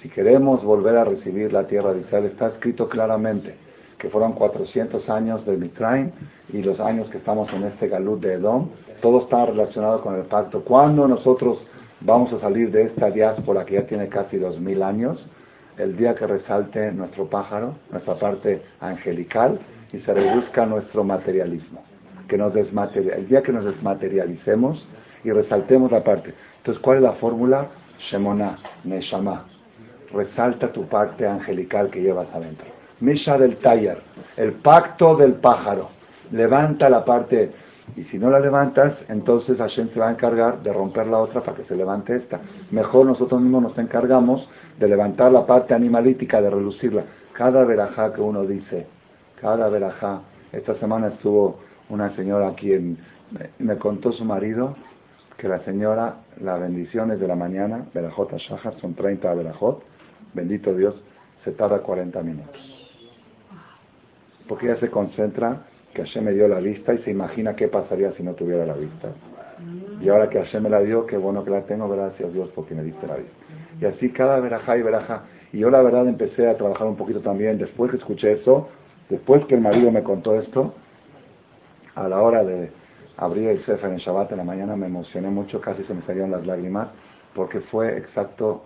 Si queremos volver a recibir la tierra de Israel, está escrito claramente que fueron 400 años de Mitraim y los años que estamos en este galut de Edom, todo está relacionado con el pacto. Cuando nosotros vamos a salir de esta diáspora que ya tiene casi 2000 años, el día que resalte nuestro pájaro, nuestra parte angelical, y se reduzca nuestro materialismo. Que nos el día que nos desmaterialicemos y resaltemos la parte. Entonces, ¿cuál es la fórmula? Shemona, Neshama. Resalta tu parte angelical que llevas adentro. Misha del taller, el pacto del pájaro. Levanta la parte, y si no la levantas, entonces Hashem se va a encargar de romper la otra para que se levante esta. Mejor nosotros mismos nos encargamos de levantar la parte animalítica, de relucirla. Cada verajá que uno dice, cada verajá. Esta semana estuvo una señora aquí en, me contó su marido que la señora, las bendiciones de la mañana, verajot a shahar, son 30 verajot, bendito Dios, se tarda 40 minutos porque ella se concentra que Hashem me dio la vista y se imagina qué pasaría si no tuviera la vista. Y ahora que Hashem me la dio, qué bueno que la tengo, gracias a Dios porque me diste la vida. Y así cada verajá y verajá. Y yo la verdad empecé a trabajar un poquito también, después que escuché eso, después que el marido me contó esto, a la hora de abrir el Sefer en Shabbat en la mañana me emocioné mucho, casi se me salieron las lágrimas, porque fue exacto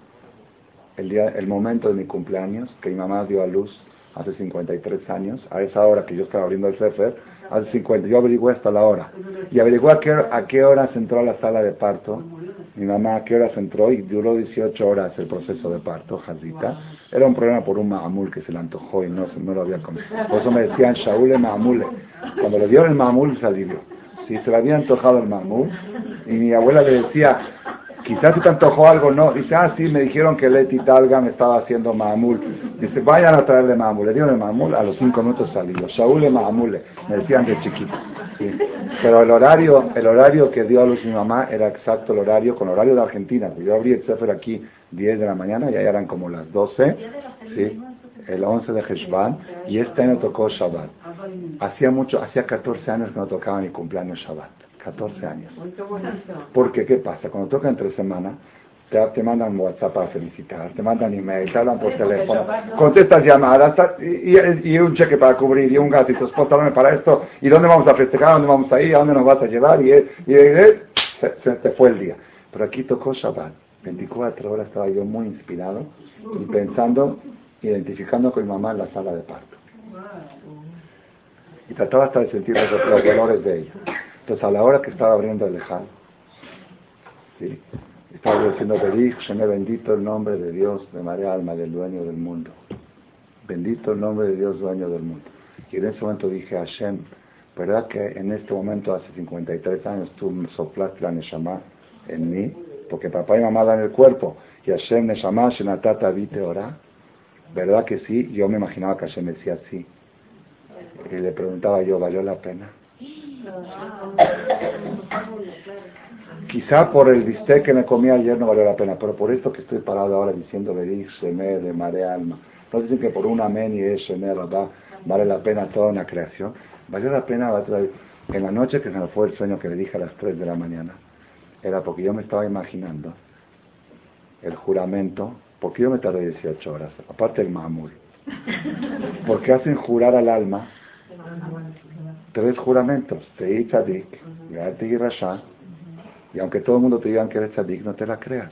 el, día, el momento de mi cumpleaños, que mi mamá dio a luz hace 53 años, a esa hora que yo estaba abriendo el Sefer, hace 50, yo averigué hasta la hora, y averigué a qué, a hora se entró a la sala de parto, mi mamá a qué horas entró y duró 18 horas el proceso de parto, Jazita. Era un problema por un maamul que se le antojó y no, no lo había comido. Por eso me decían Shaule Maamule. Cuando le dieron el maamul se alivió. Si se le había antojado el maamul, y mi abuela le decía, quizás se te antojó algo, no. Dice, ah, sí, me dijeron que Leti Talga me estaba haciendo maamul. Dice, vayan a traerle maamul. Le dieron el maamul, a los cinco minutos salió. Shaule Maamule, me decían de chiquito. Pero el horario, el horario que dio a luz mi mamá era exacto el horario, con horario de Argentina. Yo abrí el Sefer aquí 10 de la mañana y allá eran como las 12, ¿sí? El 11 de Heshvan, y este año tocó Shabbat. Hacía mucho, hacía 14 años que no tocaba ni cumpleaños Shabbat. 14 años. Porque, ¿qué pasa? Cuando toca entre semana, te, mandan WhatsApp para felicitar, te mandan email, te hablan por teléfono, contestas llamadas y, un cheque para cubrir y un y tu esposa para esto y dónde vamos a festejar, dónde vamos a ir, a dónde nos vas a llevar y, se, te fue el día. Pero aquí tocó Shabbat, 24 horas estaba yo muy inspirado y pensando, identificando con mi mamá en la sala de parto. Y trataba hasta de sentir los, dolores de ella. Entonces a la hora que estaba abriendo el lejal, ¿sí? Estaba diciendo, me bendito el nombre de Dios de María Alma, del dueño del mundo. Bendito el nombre de Dios, dueño del mundo. Y en ese momento dije, Hashem, ¿verdad que en este momento, hace 53 años, tú soplaste la Neshama en mí? Porque papá y mamá dan el cuerpo. Y Hashem Neshama, Shenatata, vite ora. ¿Verdad que sí? Yo me imaginaba que Hashem decía sí. Y le preguntaba yo, ¿valió la pena? Quizá por el bistec que me comí ayer no valió la pena, pero por esto que estoy parado ahora diciendo de Shemer, de Mare Alma, no dicen que por un amén y es Shemer, vale la pena toda una creación. Valió la pena, en la noche que se me fue el sueño que le dije a las 3 de la mañana, era porque yo me estaba imaginando el juramento, porque yo me tardé 18 horas, aparte el mamul, porque hacen jurar al alma tres juramentos, Tei Tzadik, y Rasha, y aunque todo el mundo te diga que eres tzadik, no te la creas.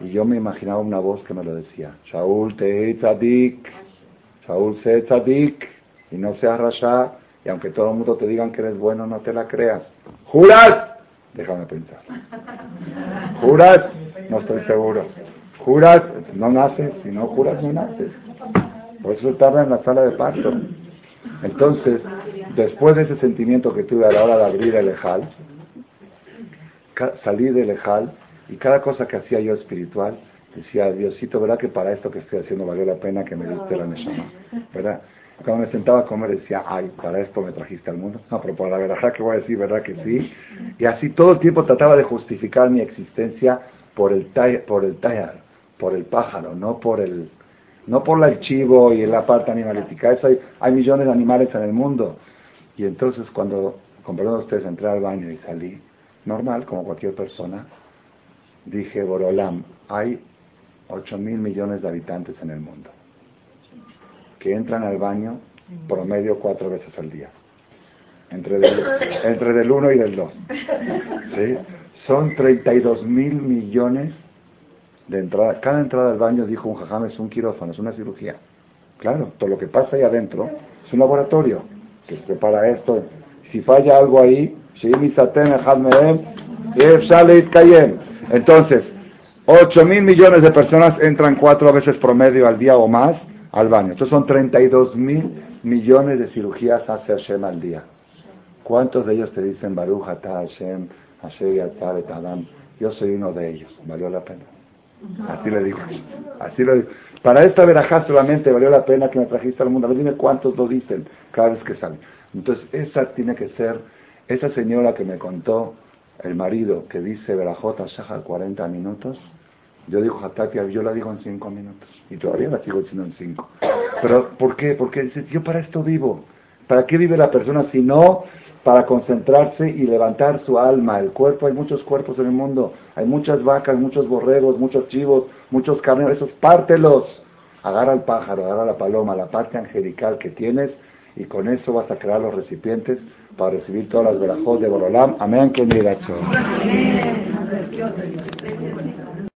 Y yo me imaginaba una voz que me lo decía, Shaul te tzadik, Shaul se tzadik, y no seas rasha, y aunque todo el mundo te diga que eres bueno, no te la creas. ¿Juras? Déjame pensar. ¿Juras? No estoy seguro. ¿Juras? No naces, si no juras, no naces. Por eso tarda en la sala de parto. Entonces, después de ese sentimiento que tuve a la hora de abrir el ejal, salí del Ejal y cada cosa que hacía yo espiritual, decía, Diosito, ¿verdad que para esto que estoy haciendo valió la pena que me diste la Neshama? ¿Verdad? Cuando me sentaba a comer decía, ay, para esto me trajiste al mundo. No, pero por la verdad que voy a decir, ¿verdad que sí? Y así todo el tiempo trataba de justificar mi existencia por el, por el tallar, por el pájaro, no por el, no por el chivo y la parte animalística. Eso hay, hay millones de animales en el mundo. Y entonces cuando, con ustedes, entré al baño y salí, normal, como cualquier persona, dije, Borolam, hay 8 mil millones de habitantes en el mundo que entran al baño promedio cuatro veces al día, entre del, entre del 1 y del 2. ¿sí? Son 32 mil millones de entradas. Cada entrada al baño, dijo un jajam, es un quirófano, es una cirugía. Claro, todo lo que pasa ahí adentro es un laboratorio que se prepara esto. Si falla algo ahí, entonces, 8 mil millones de personas entran cuatro veces promedio al día o más al baño. Entonces son 32 mil millones de cirugías hace Hashem al día. ¿Cuántos de ellos te dicen Baruch Hashem, Hashem Adam? Yo soy uno de ellos. ¿Valió la pena? Así le digo. Así lo digo. Para esta verajá solamente valió la pena que me trajiste al mundo. A dime cuántos lo dicen cada vez que salen. Entonces, esa tiene que ser esa señora que me contó el marido que dice Berajota Shahar 40 minutos, yo digo Hatatia, yo la digo en 5 minutos. Y todavía la sigo diciendo en 5. Pero ¿por qué? Porque dice, yo para esto vivo. ¿Para qué vive la persona si no para concentrarse y levantar su alma, el cuerpo, hay muchos cuerpos en el mundo, hay muchas vacas, muchos borregos, muchos chivos, muchos carneros, esos pártelos. Agarra al pájaro, agarra la paloma, la parte angelical que tienes y con eso vas a crear los recipientes para recibir todas las verajos de Borolam. Amén, que